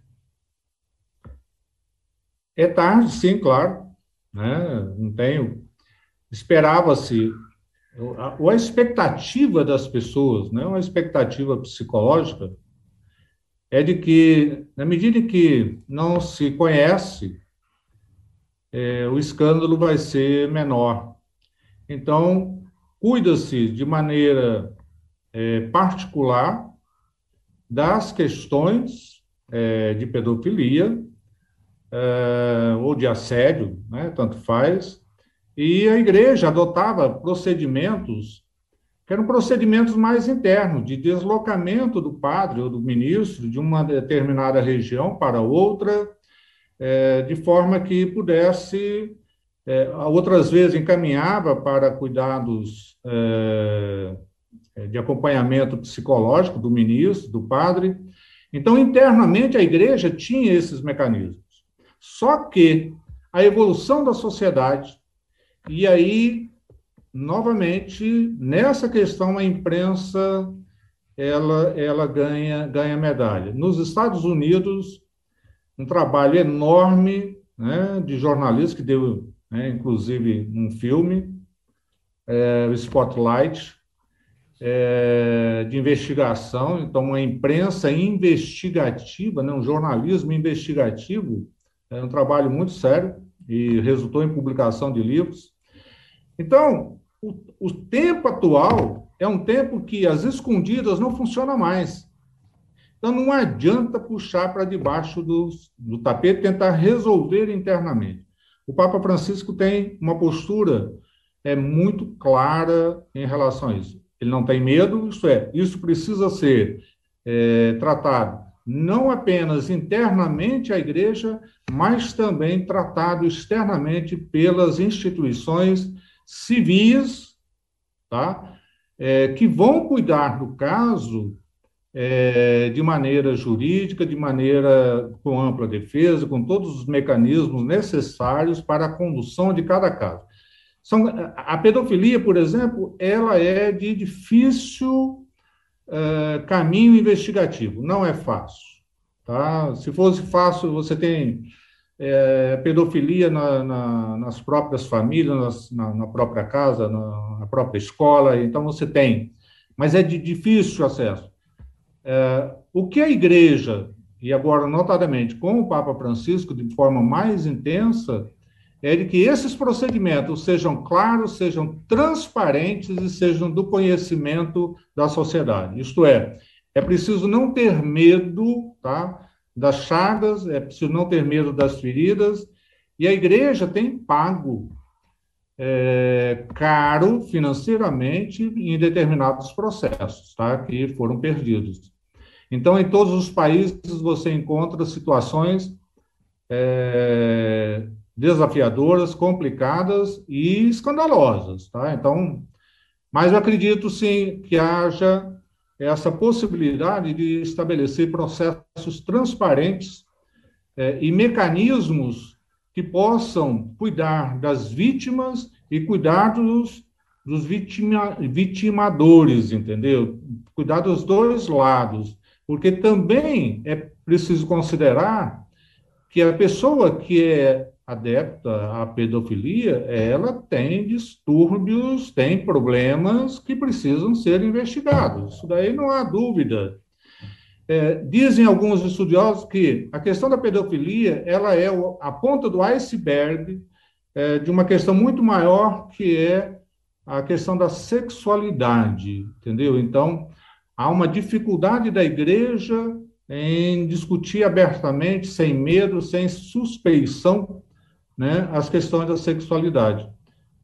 É tarde, sim, claro. Né? Não tenho. Esperava-se. A, a expectativa das pessoas, né? uma expectativa psicológica, é de que, na medida que não se conhece, é, o escândalo vai ser menor. Então, cuida-se de maneira é, particular das questões é, de pedofilia é, ou de assédio, né, tanto faz, e a igreja adotava procedimentos que eram procedimentos mais internos, de deslocamento do padre ou do ministro de uma determinada região para outra, é, de forma que pudesse, é, outras vezes encaminhava para cuidados é, de acompanhamento psicológico do ministro, do padre. Então, internamente, a igreja tinha esses mecanismos. Só que a evolução da sociedade, e aí novamente, nessa questão, a imprensa ela, ela ganha, ganha medalha. Nos Estados Unidos, um trabalho enorme né, de jornalistas, que deu, né, inclusive, um filme, é, Spotlight, é, de investigação, então, uma imprensa investigativa, né, um jornalismo investigativo, é um trabalho muito sério e resultou em publicação de livros. Então, o, o tempo atual é um tempo que as escondidas não funciona mais. Então, não adianta puxar para debaixo do, do tapete tentar resolver internamente. O Papa Francisco tem uma postura é muito clara em relação a isso. Ele não tem medo, isso é, isso precisa ser é, tratado não apenas internamente à igreja, mas também tratado externamente pelas instituições civis, tá? É, que vão cuidar do caso é, de maneira jurídica, de maneira com ampla defesa, com todos os mecanismos necessários para a condução de cada caso. São, a pedofilia, por exemplo, ela é de difícil uh, caminho investigativo, não é fácil. Tá? Se fosse fácil, você tem é, pedofilia na, na, nas próprias famílias, nas, na, na, própria casa, na, própria escola, então você tem, mas é de difícil acesso. É, o que a igreja, e agora notadamente com o Papa Francisco, de forma mais intensa, é de que esses procedimentos sejam claros, sejam transparentes e sejam do conhecimento da sociedade. Isto é, é preciso não ter medo, tá? Das chagas, é preciso não ter medo das feridas, e a igreja tem pago é, caro financeiramente em determinados processos, tá? que foram perdidos. Então, em todos os países você encontra situações é, desafiadoras, complicadas e escandalosas, tá? Então, mas eu acredito sim que haja essa possibilidade de estabelecer processos transparentes é, e mecanismos que possam cuidar das vítimas e cuidar dos, dos vitima, vitimadores, entendeu? Cuidar dos dois lados, porque também é preciso considerar que a pessoa que é adepta à pedofilia, ela tem distúrbios, tem problemas que precisam ser investigados. Isso daí não há dúvida. É, dizem alguns estudiosos que a questão da pedofilia ela é a ponta do iceberg é, de uma questão muito maior que é a questão da sexualidade, entendeu? Então há uma dificuldade da igreja em discutir abertamente, sem medo, sem suspeição, né, as questões da sexualidade.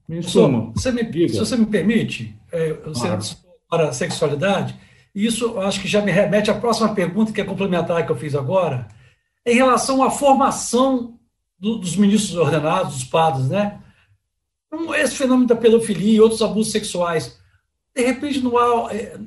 Em suma, me, se você me permite, é, você claro. para a sexualidade, isso acho que já me remete à próxima pergunta, que é complementar que eu fiz agora, em relação à formação do, dos ministros ordenados, dos padres, né? Esse fenômeno da pedofilia e outros abusos sexuais, de repente não há, é,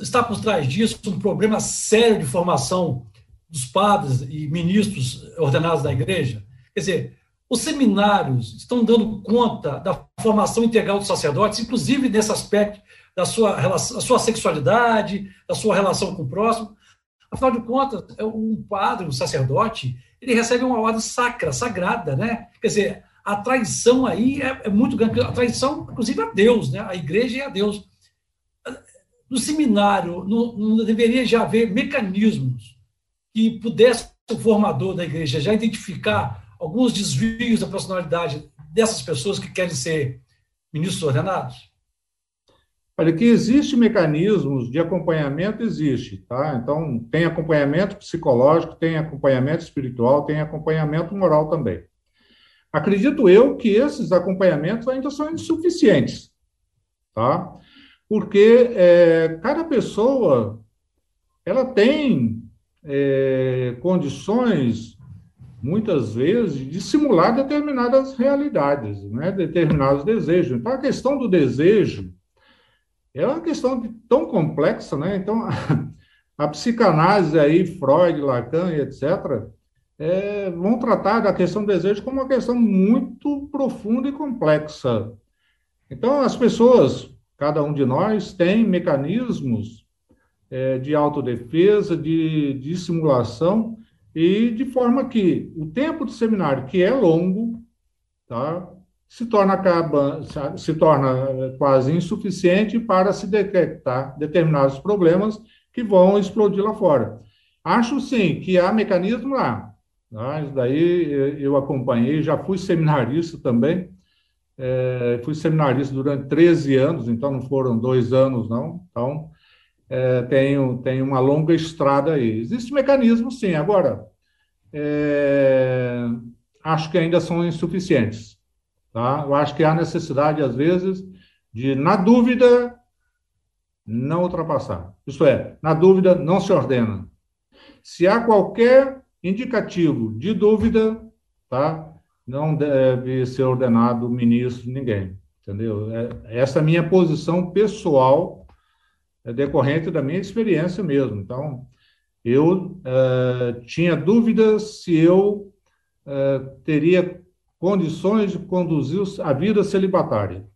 está por trás disso um problema sério de formação dos padres e ministros ordenados da igreja? Quer dizer, os seminários estão dando conta da formação integral dos sacerdotes, inclusive nesse aspecto da sua, relação, da sua sexualidade, da sua relação com o próximo. Afinal de contas, é um padre, um sacerdote, ele recebe uma ordem sacra, sagrada, né? Quer dizer, a traição aí é, é muito grande, a traição, inclusive, a Deus, né? A igreja e a Deus. No seminário, não deveria já haver mecanismos que pudesse o formador da igreja já identificar alguns desvios da personalidade dessas pessoas que querem ser ministros ordenados? Olha, que existe mecanismos de acompanhamento, existe, tá? Então, tem acompanhamento psicológico, tem acompanhamento espiritual, tem acompanhamento moral também. Acredito eu que esses acompanhamentos ainda são insuficientes, tá? Porque é, cada pessoa, ela tem é, condições, muitas vezes, de simular determinadas realidades, né? determinados desejos. Então, a questão do desejo é uma questão de, tão complexa, né? Então, a, [laughs] a psicanálise aí, Freud, Lacan e etc., é, vão tratar da questão do desejo como uma questão muito profunda e complexa. Então, as pessoas, cada um de nós, tem mecanismos é, de autodefesa, de, de simulação, e de forma que o tempo de seminário, que é longo, tá? se torna, acaba, se torna quase insuficiente para se detectar determinados problemas que vão explodir lá fora. Acho sim que há mecanismo lá. Tá? Isso daí eu acompanhei, já fui seminarista também. É, fui seminarista durante 13 anos, então não foram dois anos, não. Então, é, tenho, tenho uma longa estrada aí. Existe mecanismo, sim. Agora, é, acho que ainda são insuficientes. Tá? Eu acho que há necessidade, às vezes, de, na dúvida, não ultrapassar. Isso é, na dúvida, não se ordena. Se há qualquer indicativo de dúvida, tá? não deve ser ordenado ministro ninguém. Entendeu? É, essa é a minha posição pessoal, decorrente da minha experiência mesmo. Então, eu é, tinha dúvidas se eu é, teria condições de conduzir a vida celibatária.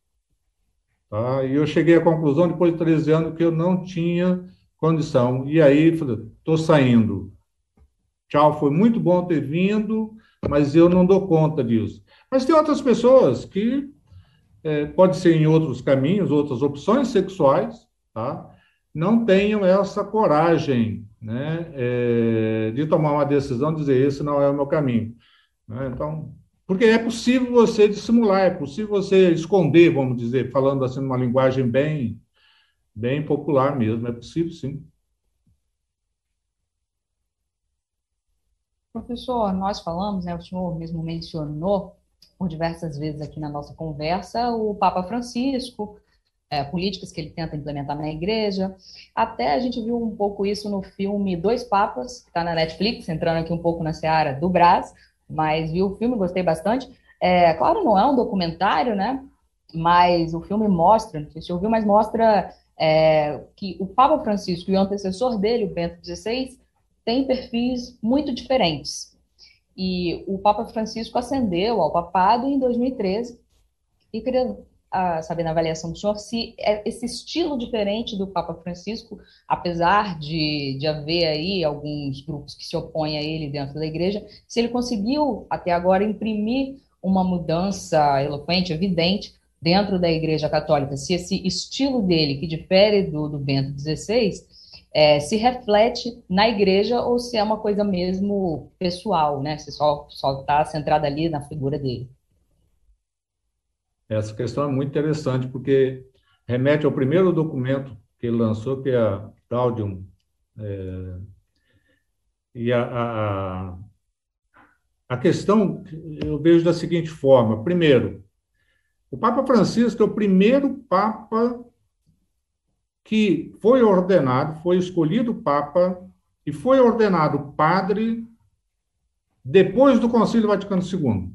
Tá? E eu cheguei à conclusão, depois de 13 anos, que eu não tinha condição. E aí, falei, estou saindo. Tchau, foi muito bom ter vindo, mas eu não dou conta disso. Mas tem outras pessoas que, é, pode ser em outros caminhos, outras opções sexuais, tá? Não tenham essa coragem né, é, de tomar uma decisão, dizer, esse não é o meu caminho. Né? Então, porque é possível você dissimular, é possível você esconder, vamos dizer, falando assim numa linguagem bem, bem popular mesmo, é possível sim. Professor, nós falamos, né, o senhor mesmo mencionou por diversas vezes aqui na nossa conversa o Papa Francisco, é, políticas que ele tenta implementar na igreja. Até a gente viu um pouco isso no filme Dois Papas, que está na Netflix, entrando aqui um pouco na seara do Brás, mas vi o filme, gostei bastante. É, claro, não é um documentário, né? Mas o filme mostra, não sei se ouviu, mas mostra é, que o Papa Francisco e o antecessor dele, o Bento XVI, têm perfis muito diferentes. E o Papa Francisco ascendeu ao papado em 2013 e a na avaliação do senhor se é esse estilo diferente do Papa Francisco, apesar de, de haver aí alguns grupos que se opõem a ele dentro da igreja, se ele conseguiu até agora imprimir uma mudança eloquente, evidente, dentro da igreja católica, se esse estilo dele, que difere do, do Bento XVI, é, se reflete na igreja ou se é uma coisa mesmo pessoal, né? Se só está centrada ali na figura dele. Essa questão é muito interessante, porque remete ao primeiro documento que ele lançou, que é a Gaudium. É, e a, a, a questão eu vejo da seguinte forma: primeiro, o Papa Francisco é o primeiro Papa que foi ordenado, foi escolhido Papa e foi ordenado padre depois do Concílio Vaticano II.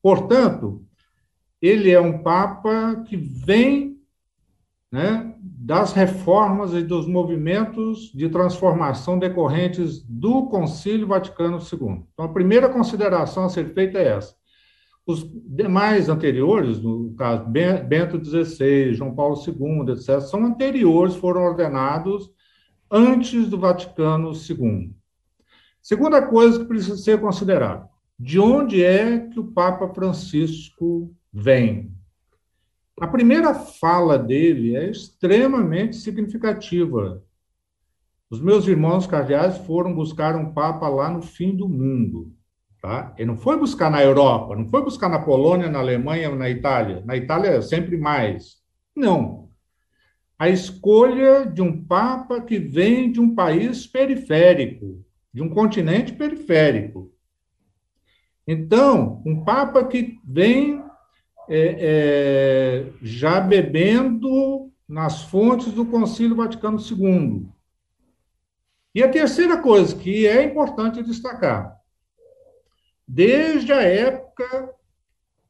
Portanto, ele é um Papa que vem né, das reformas e dos movimentos de transformação decorrentes do Concílio Vaticano II. Então, a primeira consideração a ser feita é essa. Os demais anteriores, no caso Bento XVI, João Paulo II, etc., são anteriores, foram ordenados antes do Vaticano II. Segunda coisa que precisa ser considerada: de onde é que o Papa Francisco vem. A primeira fala dele é extremamente significativa. Os meus irmãos cardeais foram buscar um papa lá no fim do mundo. Tá? Ele não foi buscar na Europa, não foi buscar na Polônia, na Alemanha, na Itália. Na Itália, sempre mais. Não. a escolha de um Papa que vem de um país periférico, de um continente periférico. Então, um Papa que vem é, é, já bebendo nas fontes do Concílio Vaticano II. E a terceira coisa que é importante destacar: desde a época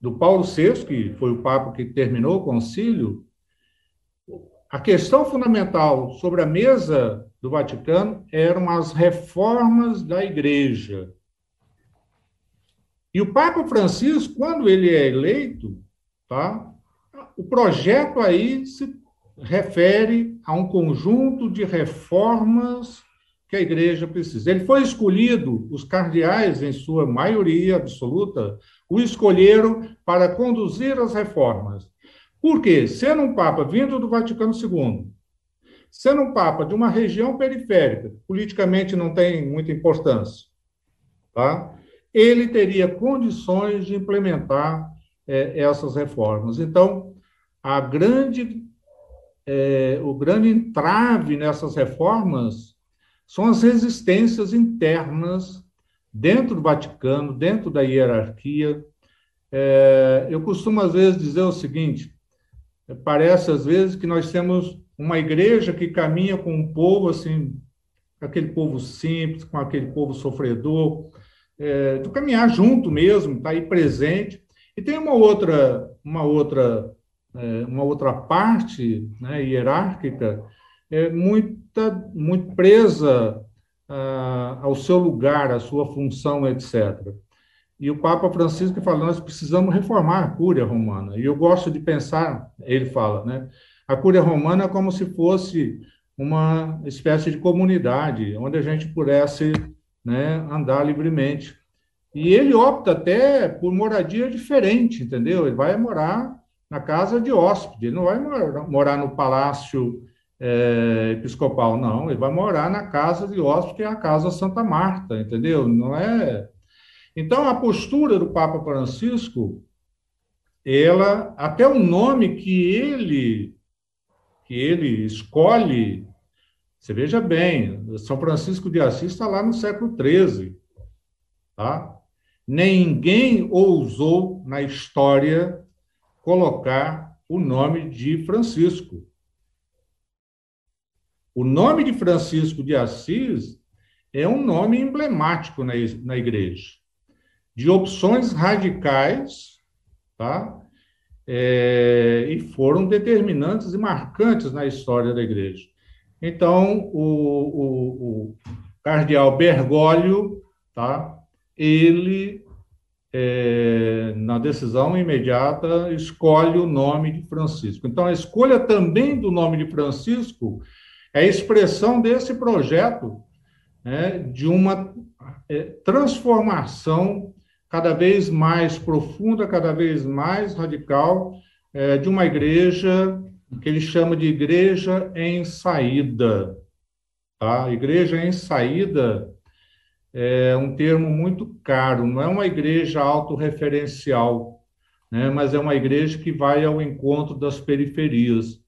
do Paulo VI, que foi o Papa que terminou o concílio, a questão fundamental sobre a mesa do Vaticano eram as reformas da Igreja. E o Papa Francisco, quando ele é eleito, tá, o projeto aí se refere a um conjunto de reformas que a igreja precisa. Ele foi escolhido, os cardeais, em sua maioria absoluta, o escolheram para conduzir as reformas. Por quê? Sendo um Papa vindo do Vaticano II, sendo um Papa de uma região periférica, politicamente não tem muita importância, tá? ele teria condições de implementar é, essas reformas. Então, a grande, é, o grande entrave nessas reformas são as resistências internas dentro do Vaticano, dentro da hierarquia. É, eu costumo, às vezes, dizer o seguinte: parece, às vezes, que nós temos uma igreja que caminha com um povo, assim, aquele povo simples, com aquele povo sofredor, é, do caminhar junto mesmo, está aí presente. E tem uma outra, uma outra, é, uma outra parte né, hierárquica é, muita, muito presa ah, ao seu lugar, à sua função, etc. E o Papa Francisco fala, nós precisamos reformar a Cúria Romana. E eu gosto de pensar, ele fala, né, a Cúria Romana é como se fosse uma espécie de comunidade, onde a gente pudesse né, andar livremente. E ele opta até por moradia diferente, entendeu? Ele vai morar na casa de hóspede, ele não vai morar no palácio é, episcopal, não. Ele vai morar na casa de hóspede, é a Casa Santa Marta, entendeu? Não é. Então, a postura do Papa Francisco, ela, até o nome que ele que ele escolhe, você veja bem, São Francisco de Assis está lá no século XIII, tá? Ninguém ousou na história colocar o nome de Francisco. O nome de Francisco de Assis é um nome emblemático na, igreja, de opções radicais, tá? É, e foram determinantes e marcantes na história da igreja. Então, o, o, o cardeal Bergoglio, tá? Ele, é, na decisão imediata, escolhe o nome de Francisco. Então, a escolha também do nome de Francisco é expressão desse projeto né, de uma é, transformação cada vez mais profunda, cada vez mais radical, é, de uma igreja que ele chama de igreja em saída. Tá? Igreja em saída é um termo muito caro, não é uma igreja autorreferencial, né? mas é uma igreja que vai ao encontro das periferias.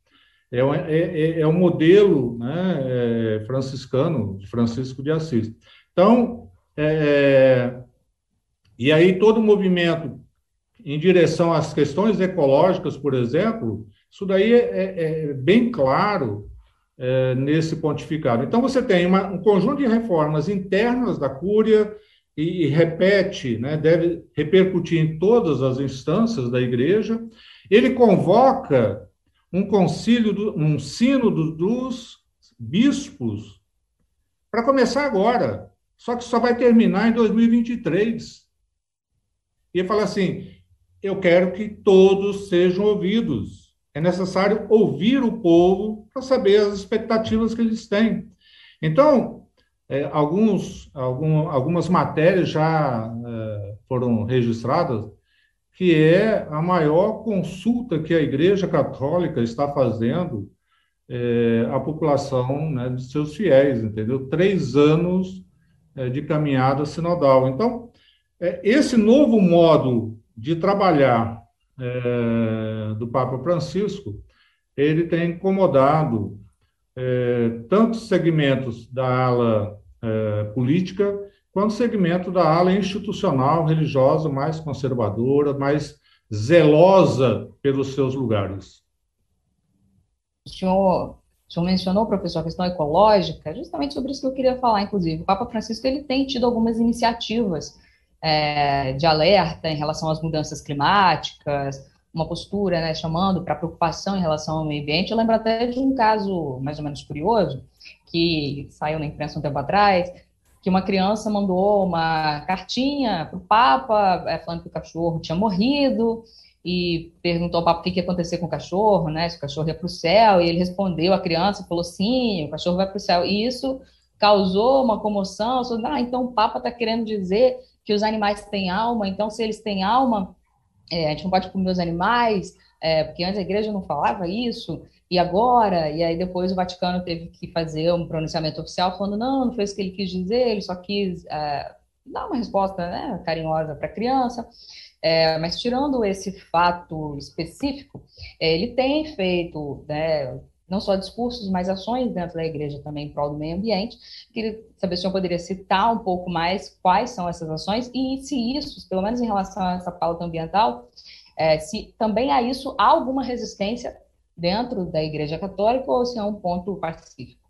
É, é, é, é um modelo né, é, franciscano, de Francisco de Assis. Então, é, é, e aí todo o movimento em direção às questões ecológicas, por exemplo, isso daí é, é bem claro é, nesse pontificado. Então, você tem uma, um conjunto de reformas internas da Cúria e, e repete, né, deve repercutir em todas as instâncias da Igreja. Ele convoca um concílio, do, um sínodo dos bispos, para começar agora, só que só vai terminar em 2023. E ele fala assim: eu quero que todos sejam ouvidos. É necessário ouvir o povo para saber as expectativas que eles têm. Então, é, alguns, algum, algumas matérias já é, foram registradas que é a maior consulta que a Igreja Católica está fazendo é, à população né, de seus fiéis, entendeu? Três anos é, de caminhada sinodal. Então, é, esse novo modo de trabalhar é, do Papa Francisco ele tem incomodado é, tantos segmentos da ala é, política quanto segmento da ala institucional, religiosa, mais conservadora, mais zelosa pelos seus lugares. O senhor, o senhor mencionou, professor, a questão ecológica, justamente sobre isso que eu queria falar, inclusive. O Papa Francisco ele tem tido algumas iniciativas é, de alerta em relação às mudanças climáticas, uma postura, né, chamando para preocupação em relação ao meio ambiente. Eu lembro até de um caso mais ou menos curioso, que saiu na imprensa um tempo atrás, que uma criança mandou uma cartinha para o Papa, é, falando que o cachorro tinha morrido, e perguntou ao Papa o que ia acontecer com o cachorro, né, se o cachorro ia para o céu, e ele respondeu, a criança falou, sim, o cachorro vai para o céu, e isso causou uma comoção, falou, ah, então o Papa está querendo dizer que os animais têm alma, então se eles têm alma, é, a gente não pode comer os animais, é, porque antes a igreja não falava isso, e agora? E aí depois o Vaticano teve que fazer um pronunciamento oficial falando, não, não foi isso que ele quis dizer, ele só quis é, dar uma resposta né, carinhosa para a criança. É, mas tirando esse fato específico, é, ele tem feito né, não só discursos, mas ações dentro da igreja também em prol do meio ambiente. Queria saber se o senhor poderia citar um pouco mais quais são essas ações e se isso, pelo menos em relação a essa pauta ambiental, é, se também a isso há alguma resistência dentro da Igreja Católica ou se é um ponto pacífico.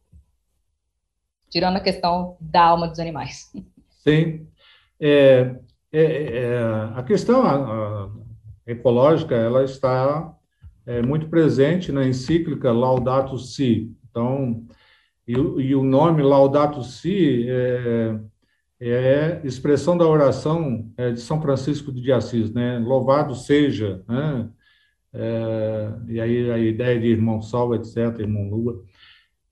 Tirando a questão da alma dos animais. [laughs] Sim. É, é, é a questão ecológica ela está é, muito presente na encíclica Laudato Si. Então, e, e o nome Laudato Si é, é expressão da oração é, de São Francisco de Assis, né? Louvado seja, né? É, e aí a ideia de irmão sol, etc., irmão lua.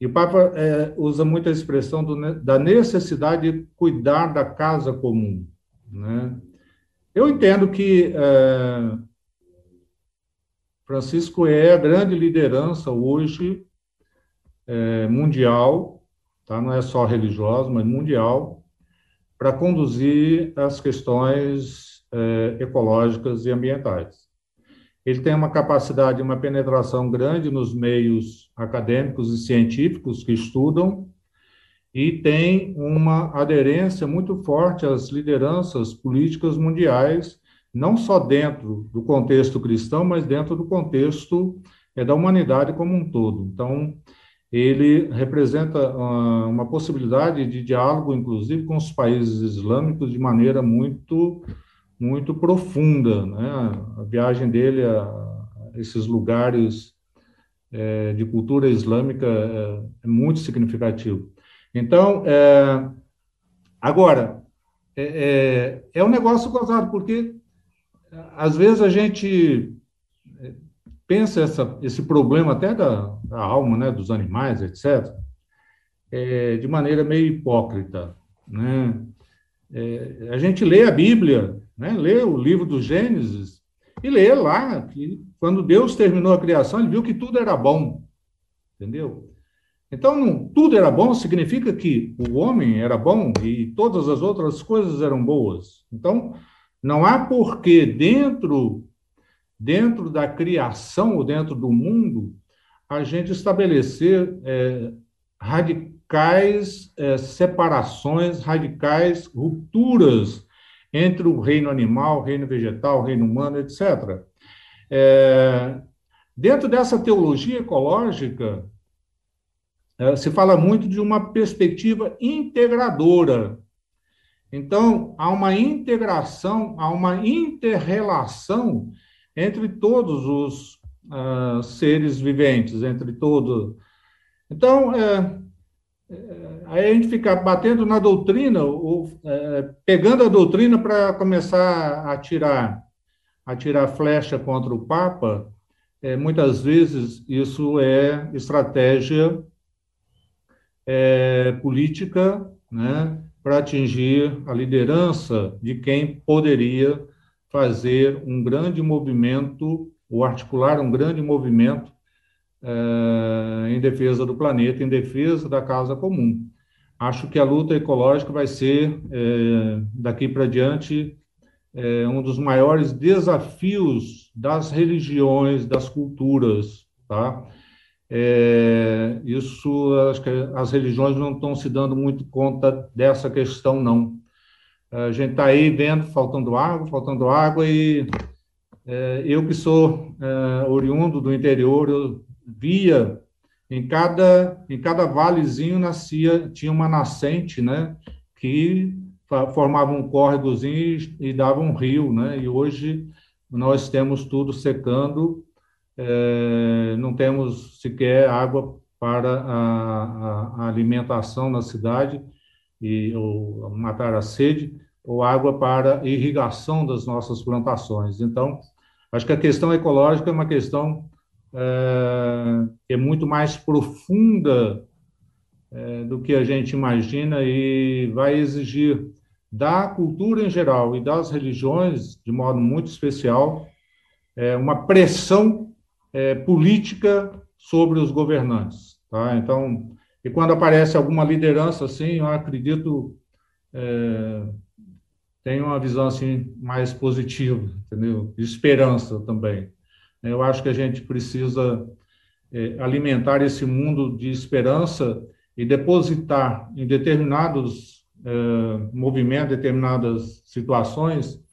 E o Papa é, usa muito a expressão do, da necessidade de cuidar da casa comum. Né? Eu entendo que é, Francisco é a grande liderança hoje é, mundial, tá? não é só religiosa, mas mundial, para conduzir as questões é, ecológicas e ambientais. Ele tem uma capacidade, uma penetração grande nos meios acadêmicos e científicos que estudam e tem uma aderência muito forte às lideranças políticas mundiais não só dentro do contexto cristão, mas dentro do contexto é, da humanidade como um todo. Então, ele representa uh, uma possibilidade de diálogo, inclusive, com os países islâmicos de maneira muito, muito profunda. Né? A viagem dele a esses lugares é, de cultura islâmica é, é muito significativo. Então, é, agora, é, é um negócio gozado, porque às vezes a gente eh, pensa essa, esse problema até da, da, alma, né, dos animais, etc., é, de maneira meio hipócrita, né? É, a gente lê a Bíblia, né, lê o livro do Gênesis e lê lá que quando Deus terminou a criação, ele viu que tudo era bom, entendeu? Então, tudo era bom significa que o homem era bom e todas as outras coisas eram boas. Então, não há porquê dentro dentro da criação ou dentro do mundo a gente estabelecer é, radicais é, separações, radicais rupturas entre o reino animal, o reino vegetal, o reino humano, etc. É, dentro dessa teologia ecológica, é, se fala muito de uma perspectiva integradora então, há uma integração, há uma interrelação entre todos os uh, seres viventes, entre todos. Então, é, é, aí a gente fica batendo na doutrina, ou, é, pegando a doutrina para começar a tirar, a tirar flecha contra o Papa, é, muitas vezes isso é estratégia é, política, né? Para atingir a liderança de quem poderia fazer um grande movimento, ou articular um grande movimento é, em defesa do planeta, em defesa da causa comum. Acho que a luta ecológica vai ser, é, daqui para diante, é, um dos maiores desafios das religiões, das culturas, tá? É, isso, que as religiões não estão se dando muito conta dessa questão, não. A gente está aí vendo, faltando água, faltando água, e é, eu que sou é, oriundo do interior, eu via em cada, em cada valezinho nascia, tinha uma nascente, né, que formava um córregozinho e, e dava um rio, né, e hoje nós temos tudo secando, é, não temos sequer água para a, a, a alimentação na cidade, e, ou matar a sede, ou água para irrigação das nossas plantações. Então, acho que a questão ecológica é uma questão é, é muito mais profunda é, do que a gente imagina e vai exigir da cultura em geral e das religiões, de modo muito especial, é, uma pressão é, política sobre os governantes. Tá? Então, e quando aparece alguma liderança assim, eu acredito é, tem uma visão assim mais positiva, entendeu? De esperança também. Eu acho que a gente precisa é, alimentar esse mundo de esperança e depositar em determinados é, movimentos, determinadas situações,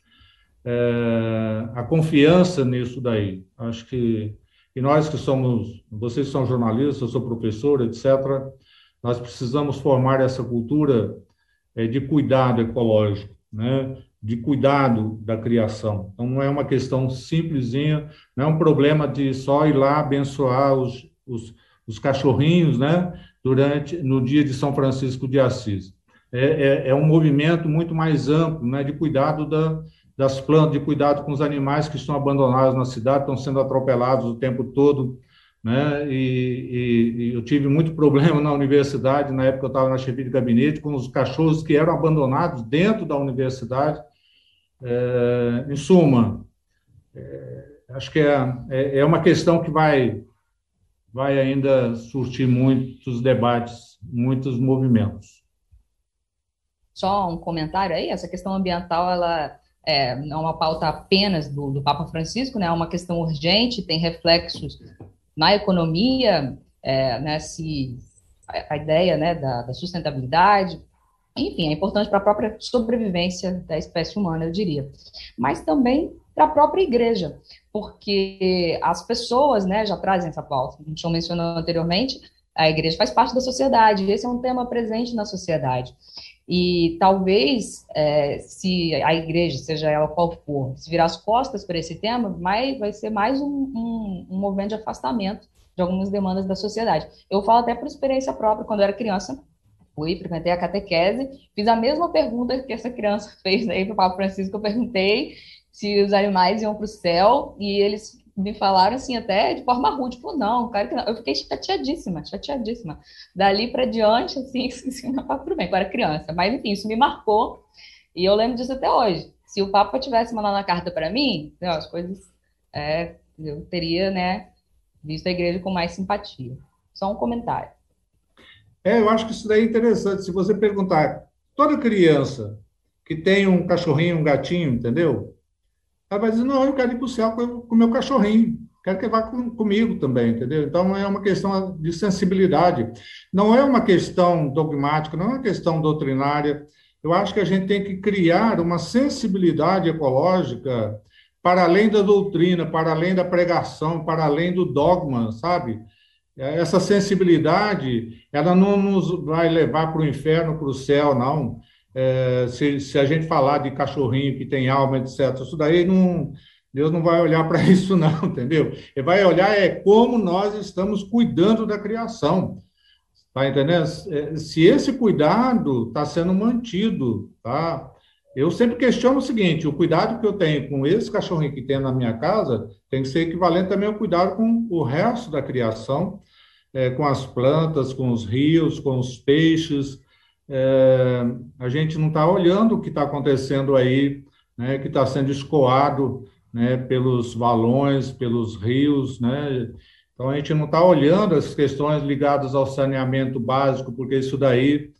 é, a confiança nisso daí. Acho que e nós que somos, vocês são jornalistas, eu sou professor, etc., nós precisamos formar essa cultura é, de cuidado ecológico, né? de cuidado da criação. Então, não é uma questão simplesinha, não é um problema de só ir lá abençoar os, os, os cachorrinhos, né, durante, no dia de São Francisco de Assis. É, é, é um movimento muito mais amplo, né, de cuidado da, das plantas, de cuidado com os animais que estão abandonados na cidade, estão sendo atropelados o tempo todo, né, e, e, e eu tive muito [laughs] problema na universidade, na época eu estava na chefia de gabinete, com os cachorros que eram abandonados dentro da universidade, é, em suma, é, acho que é, é, é uma questão que vai, vai ainda surtir muitos debates, muitos movimentos. Só um comentário aí, essa questão ambiental, ela é, não é uma pauta apenas do, do Papa Francisco, né, é uma questão urgente, tem reflexos na economia, é, né, se, a, ideia né, da, da sustentabilidade, enfim, é importante para a própria sobrevivência da espécie humana, eu diria. Mas também para a própria igreja, porque as pessoas né, já trazem essa pauta. Gente já mencionou anteriormente, a igreja faz parte da sociedade, esse é um tema presente na sociedade. E talvez, é, se a igreja, seja ela qual for, se virar as costas para esse tema, vai, vai ser mais um, um, um movimento de afastamento de algumas demandas da sociedade. Eu falo até por experiência própria, quando eu era criança, fui, frequentei a catequese, fiz a mesma pergunta que essa criança [laughs] fez aí para o Papa Francisco, eu perguntei se os animais iam para o céu, e eles me falaram assim, até de forma rude, tipo, não, cara que não. Eu fiquei chateadíssima, chateadíssima. Dali para diante, assim, [laughs] assim não tá tudo bem, eu era criança, mas enfim, isso me marcou, e eu lembro disso até hoje. Se o Papa tivesse mandado a carta para mim, as coisas, é, eu teria, né, visto a igreja com mais simpatia. Só um comentário. É, eu acho que isso daí é interessante. Se você perguntar, toda criança que tem um cachorrinho, um gatinho, entendeu? Ela vai dizer, não, eu quero ir para o céu com o meu cachorrinho. Quero que vá com, comigo também, entendeu? Então, é uma questão de sensibilidade. Não é uma questão dogmática, não é uma questão doutrinária. Eu acho que a gente tem que criar uma sensibilidade ecológica para além da doutrina, para além da pregação, para além do dogma, sabe? Essa sensibilidade, ela não nos vai levar para o inferno, para o céu, não. É, se, se a gente falar de cachorrinho que tem alma, etc., isso daí não, Deus não vai olhar para [laughs] isso, não, entendeu? Ele vai olhar é como nós estamos cuidando da criação. Tá entendendo? É, se esse cuidado está sendo mantido, tá? Eu sempre questiono o seguinte: o cuidado que eu tenho com esse cachorrinho que tem na minha casa tem que ser equivalente também ao cuidado com o resto da criação, é, com as plantas, com os rios, com os peixes. É, a gente não está olhando o que está acontecendo aí, né, que está sendo escoado né, pelos valões, pelos rios, né? Então a gente não está olhando as questões ligadas ao saneamento básico, porque isso daí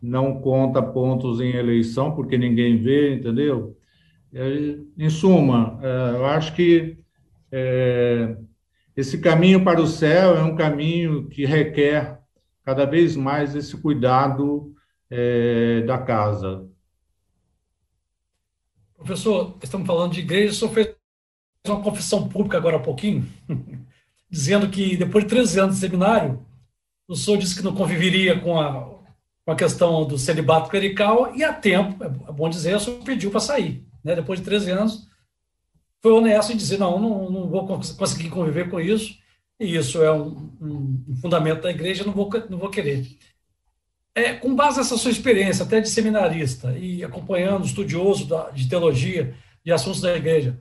não conta pontos em eleição, porque ninguém vê, entendeu? É, em suma, é, eu acho que é, esse caminho para o céu é um caminho que requer cada vez mais esse cuidado é, da casa. Professor, estamos falando de igreja, o senhor fez uma confissão pública agora há pouquinho, [laughs] dizendo que depois de 13 anos de seminário, o senhor disse que não conviveria com a, com a questão do celibato clerical e há tempo, é bom dizer, o senhor pediu para sair. Né? Depois de 13 anos, foi honesto em dizer, não, não, não vou conseguir conviver com isso, e isso é um, um fundamento da igreja, não vou, não vou querer. É, com base nessa sua experiência, até de seminarista, e acompanhando, estudioso da, de teologia e assuntos da igreja,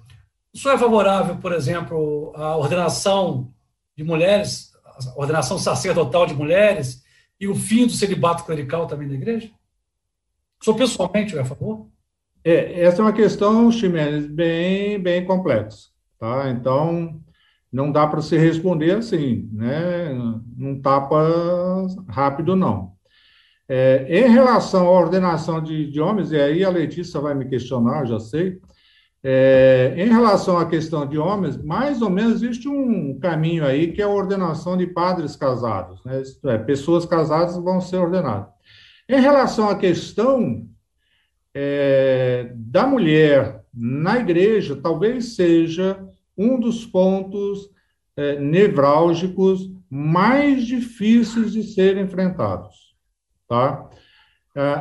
o senhor é favorável, por exemplo, à ordenação de mulheres, a ordenação sacerdotal de mulheres e o fim do celibato clerical também da igreja? O senhor pessoalmente é a favor? É, essa é uma questão, Ximenes, bem, bem complexa. Tá? Então, não dá para se responder assim, né? Num tapa rápido, não. É, em relação à ordenação de, de, homens, e aí a Letícia vai me questionar, já sei. É, em relação à questão de homens, mais ou menos existe um caminho aí que é a ordenação de padres casados, né? É, pessoas casadas vão ser ordenadas. Em relação à questão é, da mulher na igreja, talvez seja um dos pontos é, nevrálgicos mais difíceis de serem enfrentados tá?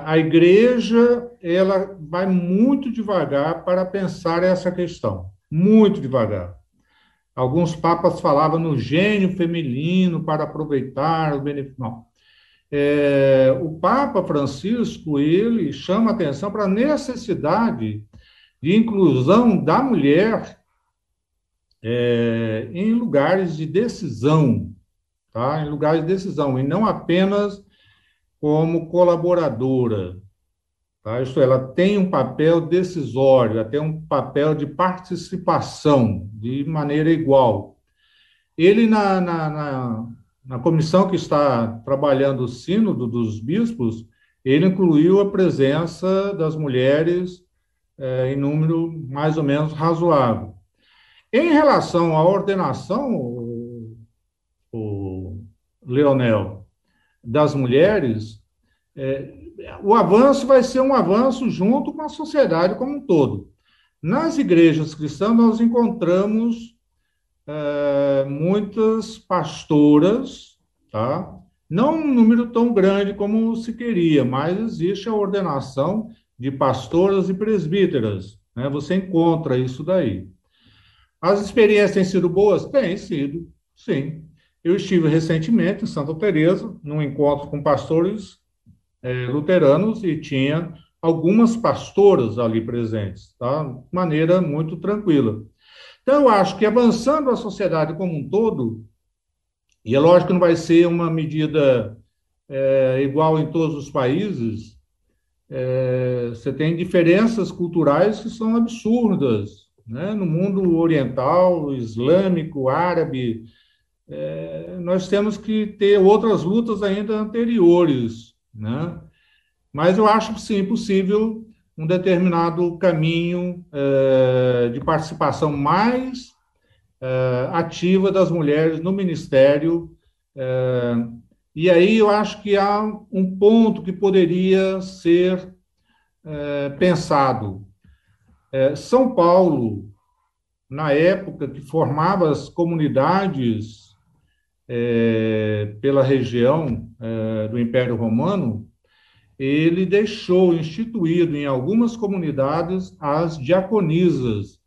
A igreja, ela vai muito devagar para pensar essa questão, muito devagar. Alguns papas falavam no gênio feminino para aproveitar o benefício. Não. É, o Papa Francisco, ele chama atenção para a necessidade de inclusão da mulher é, em lugares de decisão, tá? em lugares de decisão, e não apenas como colaboradora. Tá? Isto é, ela tem um papel decisório, ela tem um papel de participação de maneira igual. Ele, na, na, na, na comissão que está trabalhando o sínodo dos bispos, ele incluiu a presença das mulheres é, em número mais ou menos razoável. Em relação à ordenação, o, o Leonel, das mulheres, é, o avanço vai ser um avanço junto com a sociedade como um todo. Nas igrejas cristãs, nós encontramos é, muitas pastoras, tá? não um número tão grande como se queria, mas existe a ordenação de pastoras e presbíteras. Né? Você encontra isso daí. As experiências têm sido boas? Têm sido, sim. Eu estive recentemente em Santa Teresa, num encontro com pastores é, luteranos e tinha algumas pastoras ali presentes, tá? De maneira muito tranquila. Então, eu acho que avançando a sociedade como um todo, e é lógico que não vai ser uma medida é, igual em todos os países, é, você tem diferenças culturais que são absurdas, né? No mundo oriental, islâmico, árabe, é, nós temos que ter outras lutas ainda anteriores, né? Mas eu acho, sim, possível um determinado caminho é, de participação mais é, ativa das mulheres no ministério. É, e aí eu acho que há um ponto que poderia ser pensado. São Paulo, na época que formava as comunidades é, pela região é, do Império Romano, ele deixou instituído em algumas comunidades as diaconisas.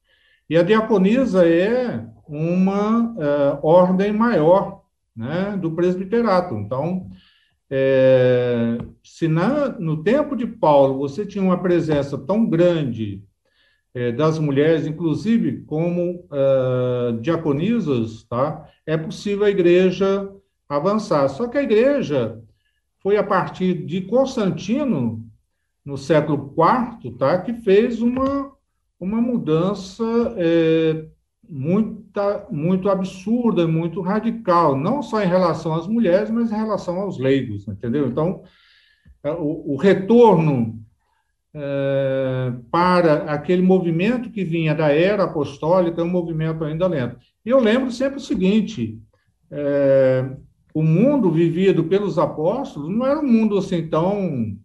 E a diaconisa é uma é, ordem maior né, do presbiterato. Então, se na, no tempo de Paulo você tinha uma presença tão grande é, das mulheres, inclusive como uh, diaconisas, tá? é possível a igreja avançar. Só que a igreja foi a partir de Constantino, no século IV, tá? que fez uma, uma mudança é, muito, muito absurda, muito radical, não só em relação às mulheres, mas em relação aos leigos, entendeu? Então, o, o retorno é, para aquele movimento que vinha da era apostólica, é um movimento ainda lento. E eu lembro sempre o seguinte: é, o mundo vivido pelos apóstolos não era um mundo assim tão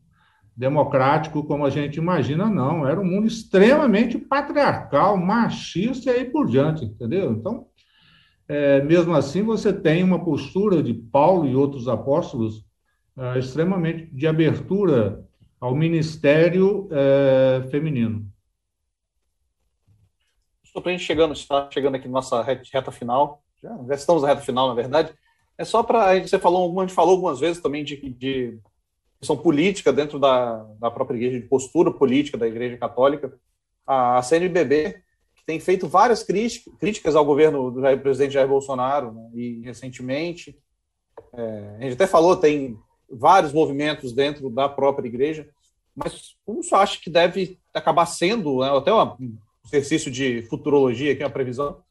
democrático como a gente imagina, não. Era um mundo extremamente patriarcal, machista e aí por diante, entendeu? Então, é, mesmo assim, você tem uma postura de Paulo e outros apóstolos é, extremamente de abertura ao ministério é, feminino. Estou para a gente chegando, está chegando aqui na nossa reta final, já, já estamos na reta final, na verdade. É só para você falou, a gente falou algumas vezes também de, de questão política dentro da, da própria igreja, de postura política da Igreja Católica. A, a CNBB que tem feito várias críticas ao governo do presidente Jair Bolsonaro, né, e recentemente, é, a gente até falou, tem vários movimentos dentro da própria igreja, mas como você acha que deve acabar sendo, né, até um exercício de futurologia, aqui, uma previsão,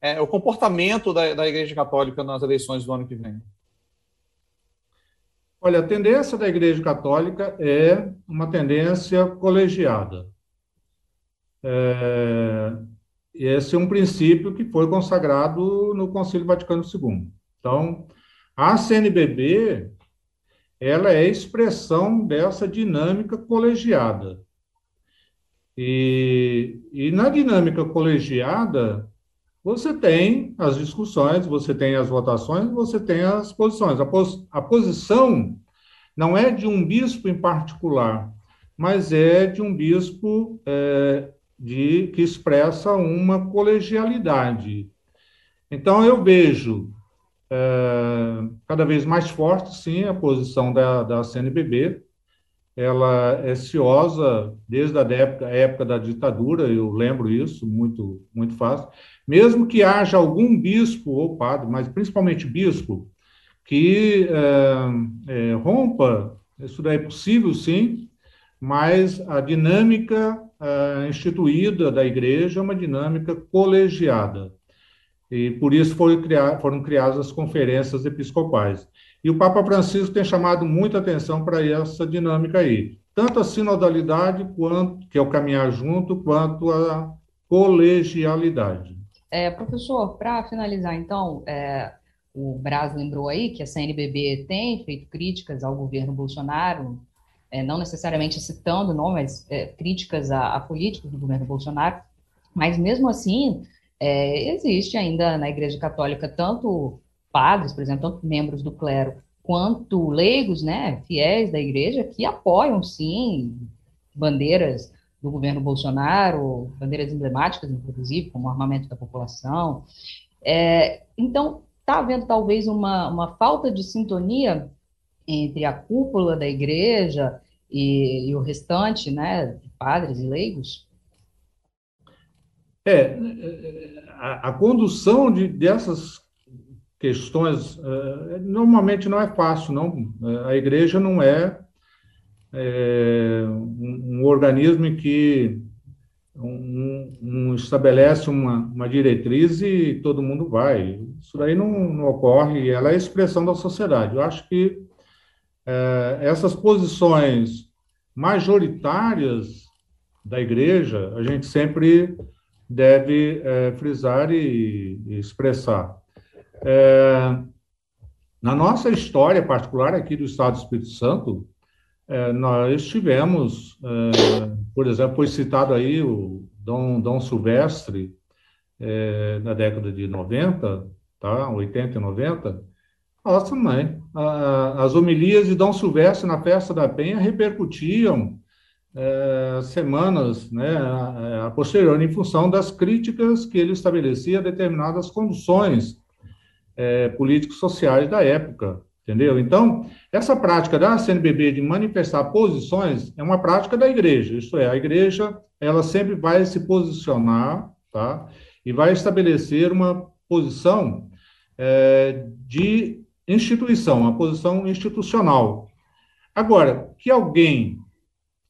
é, o comportamento da, da Igreja Católica nas eleições do ano que vem? Olha, a tendência da Igreja Católica é uma tendência colegiada. É, esse é um princípio que foi consagrado no Concílio Vaticano II. Então, a CNBB ela é expressão dessa dinâmica colegiada. E, e na dinâmica colegiada, você tem as discussões, você tem as votações, você tem as posições. A, pos, a posição não é de um bispo em particular, mas é de um bispo é, de, que expressa uma colegialidade. Então, eu vejo é, cada vez mais forte, sim, a posição da, da CNBB. Ela é ciosa desde a época, a época da ditadura, eu lembro isso muito, muito fácil mesmo que haja algum bispo ou padre, mas principalmente bispo, que é, é, rompa, isso daí é possível sim, mas a dinâmica é, instituída da igreja é uma dinâmica colegiada. E por isso criar, foram criadas as conferências episcopais. E o Papa Francisco tem chamado muita atenção para essa dinâmica aí, tanto a sinodalidade, quanto, que é o caminhar junto, quanto a colegialidade. É, professor, para finalizar, então, é, o Braz lembrou aí que a CNBB tem feito críticas ao governo Bolsonaro, é, não necessariamente citando não, mas é, críticas à, política do governo Bolsonaro, mas mesmo assim, é, existe ainda na Igreja Católica tanto padres, por exemplo, tanto membros do clero, quanto leigos, né, fiéis da igreja, que apoiam, sim, bandeiras do governo Bolsonaro, bandeiras emblemáticas, inclusive, como armamento da população. É, então, está havendo talvez uma, uma falta de sintonia entre a cúpula da igreja e, e o restante, né, de padres e leigos? É, a, a condução de, dessas questões uh, normalmente não é fácil, não. A igreja não é é, um, um, organismo em que um, um estabelece uma, uma, diretriz e todo mundo vai. Isso daí não, não, ocorre, ela é expressão da sociedade. Eu acho que é, essas posições majoritárias da igreja, a gente sempre deve é, frisar e, e expressar. É, na nossa história particular aqui do Estado do Espírito Santo, é, nós tivemos, por exemplo, foi citado aí o Dom, Dom Silvestre, na década de 90, tá? 80 e 90. Nossa, mãe, a, as homilias de Dom Silvestre na festa da Penha repercutiam é, semanas né, a, a posterior, em função das críticas que ele estabelecia a determinadas condições é, políticos sociais da época. Entendeu? Então, essa prática da CNBB de manifestar posições é uma prática da igreja, isto é, a igreja ela sempre vai se posicionar, tá? E vai estabelecer uma posição é, de instituição, uma posição institucional. Agora, que alguém,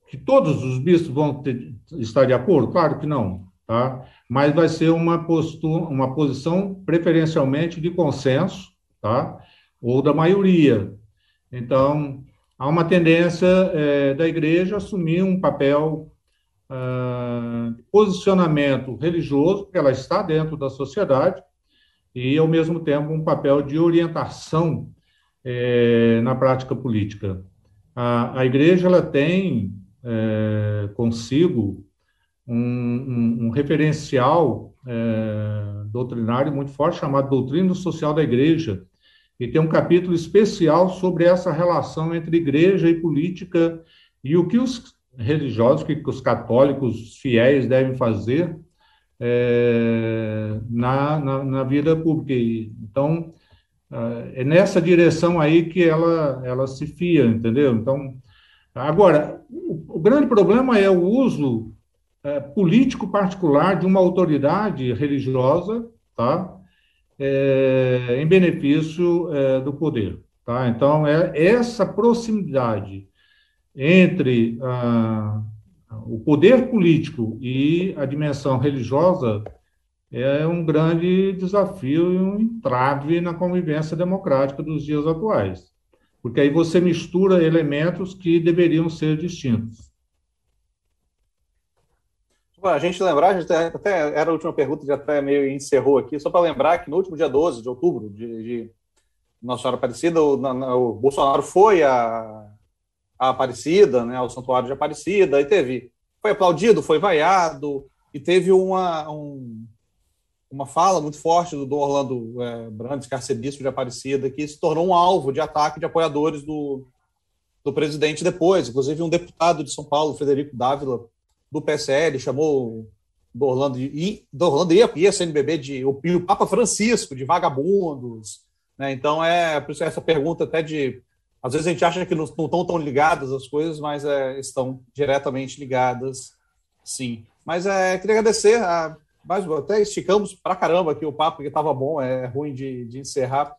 que todos os bispos vão ter, estar de acordo? Claro que não, tá? Mas vai ser uma postura, uma posição preferencialmente de consenso, tá? ou da maioria. Então, há uma tendência é, da igreja assumir um papel uh, posicionamento religioso, porque ela está dentro da sociedade, e, ao mesmo tempo, um papel de orientação é, na prática política. A, a igreja ela tem é, consigo um, um, um referencial é, doutrinário muito forte chamado Doutrina Social da Igreja, e tem um capítulo especial sobre essa relação entre igreja e política e o que os religiosos, que os católicos fiéis devem fazer é, na, na, na, vida pública. Então, é nessa direção aí que ela, ela se fia, entendeu? Então, agora, o, grande problema é o uso é, político particular de uma autoridade religiosa, tá? É, em benefício é, do poder, tá? Então, é essa proximidade entre ah, o poder político e a dimensão religiosa é um grande desafio e um entrave na convivência democrática dos dias atuais, porque aí você mistura elementos que deveriam ser distintos. A gente lembrar, a gente até era a última pergunta, já até meio encerrou aqui, só para lembrar que no último dia 12 de outubro de, de Nossa Senhora Aparecida, o, o Bolsonaro foi a, a Aparecida, né, ao Santuário de Aparecida, e teve, foi aplaudido, foi vaiado, e teve uma, um, uma fala muito forte do, do Orlando é, Brandes, que é arcebispo de Aparecida, que se tornou um alvo de ataque de apoiadores do, do presidente depois. Inclusive, um deputado de São Paulo, Frederico Dávila, do PSL, chamou do Orlando, e, do Orlando e a CNBB de o, o Papa Francisco de vagabundos. Né? Então, é por isso essa pergunta até de. Às vezes a gente acha que não, não estão tão ligadas as coisas, mas é, estão diretamente ligadas, sim. Mas é, queria agradecer a mas até esticamos pra caramba aqui o papo, que estava bom, é ruim de, de encerrar.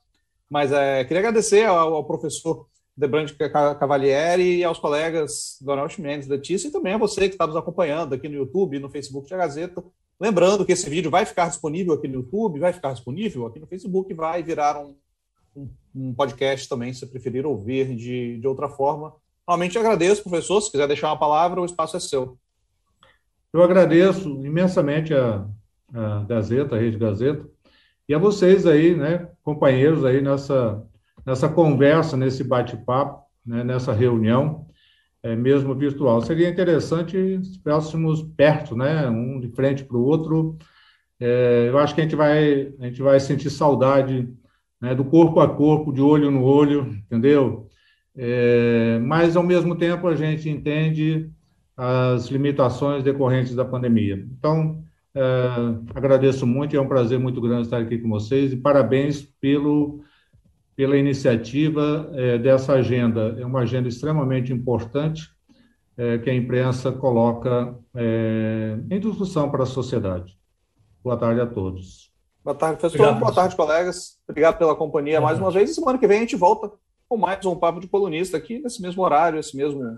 Mas é, queria agradecer ao, ao professor Debrande Cavalieri e aos colegas Donald Mendes, Letícia, e também a você que está nos acompanhando aqui no YouTube, no Facebook da Gazeta. Lembrando que esse vídeo vai ficar disponível aqui no YouTube, vai ficar disponível aqui no Facebook, vai virar um, um, um podcast também, se preferir ouvir de, de outra forma. Realmente agradeço, professor. Se quiser deixar uma palavra, o espaço é seu. Eu agradeço imensamente a, a Gazeta, a Rede Gazeta, e a vocês aí, né, companheiros aí nessa, nessa conversa, nesse bate-papo, né, nessa reunião, é, mesmo virtual. Seria interessante se estivéssemos perto, né, um de frente para o outro. É, eu acho que a gente vai, a gente vai sentir saudade né, do corpo a corpo, de olho no olho, entendeu? É, mas, ao mesmo tempo, a gente entende as limitações decorrentes da pandemia. Então, é, agradeço muito, é um prazer muito grande estar aqui com vocês e parabéns pelo, pela iniciativa é, dessa agenda. É uma agenda extremamente importante é, que a imprensa coloca é, em discussão para a sociedade. Boa tarde a todos. Boa tarde, professor. Obrigado, Boa tarde, colegas. Obrigado pela companhia mais uma vez. E semana que vem a gente volta com mais um Papo de Colunista aqui, nesse mesmo horário, esse mesmo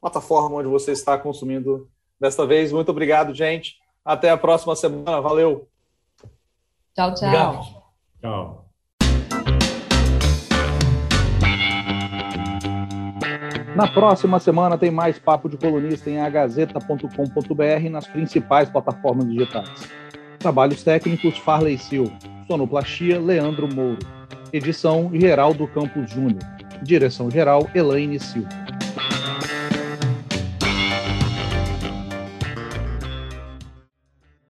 plataforma onde você está consumindo desta vez. Muito obrigado, gente. Até a próxima semana. Valeu. Tchau, tchau. Obrigado. Tchau. Na próxima semana tem mais Papo de Colunista em agazeta.com.br nas principais plataformas digitais. Trabalhos técnicos Farley Silva. Sonoplastia Leandro Mouro. Edição Geraldo Campos Júnior. Direção geral Elaine Silva.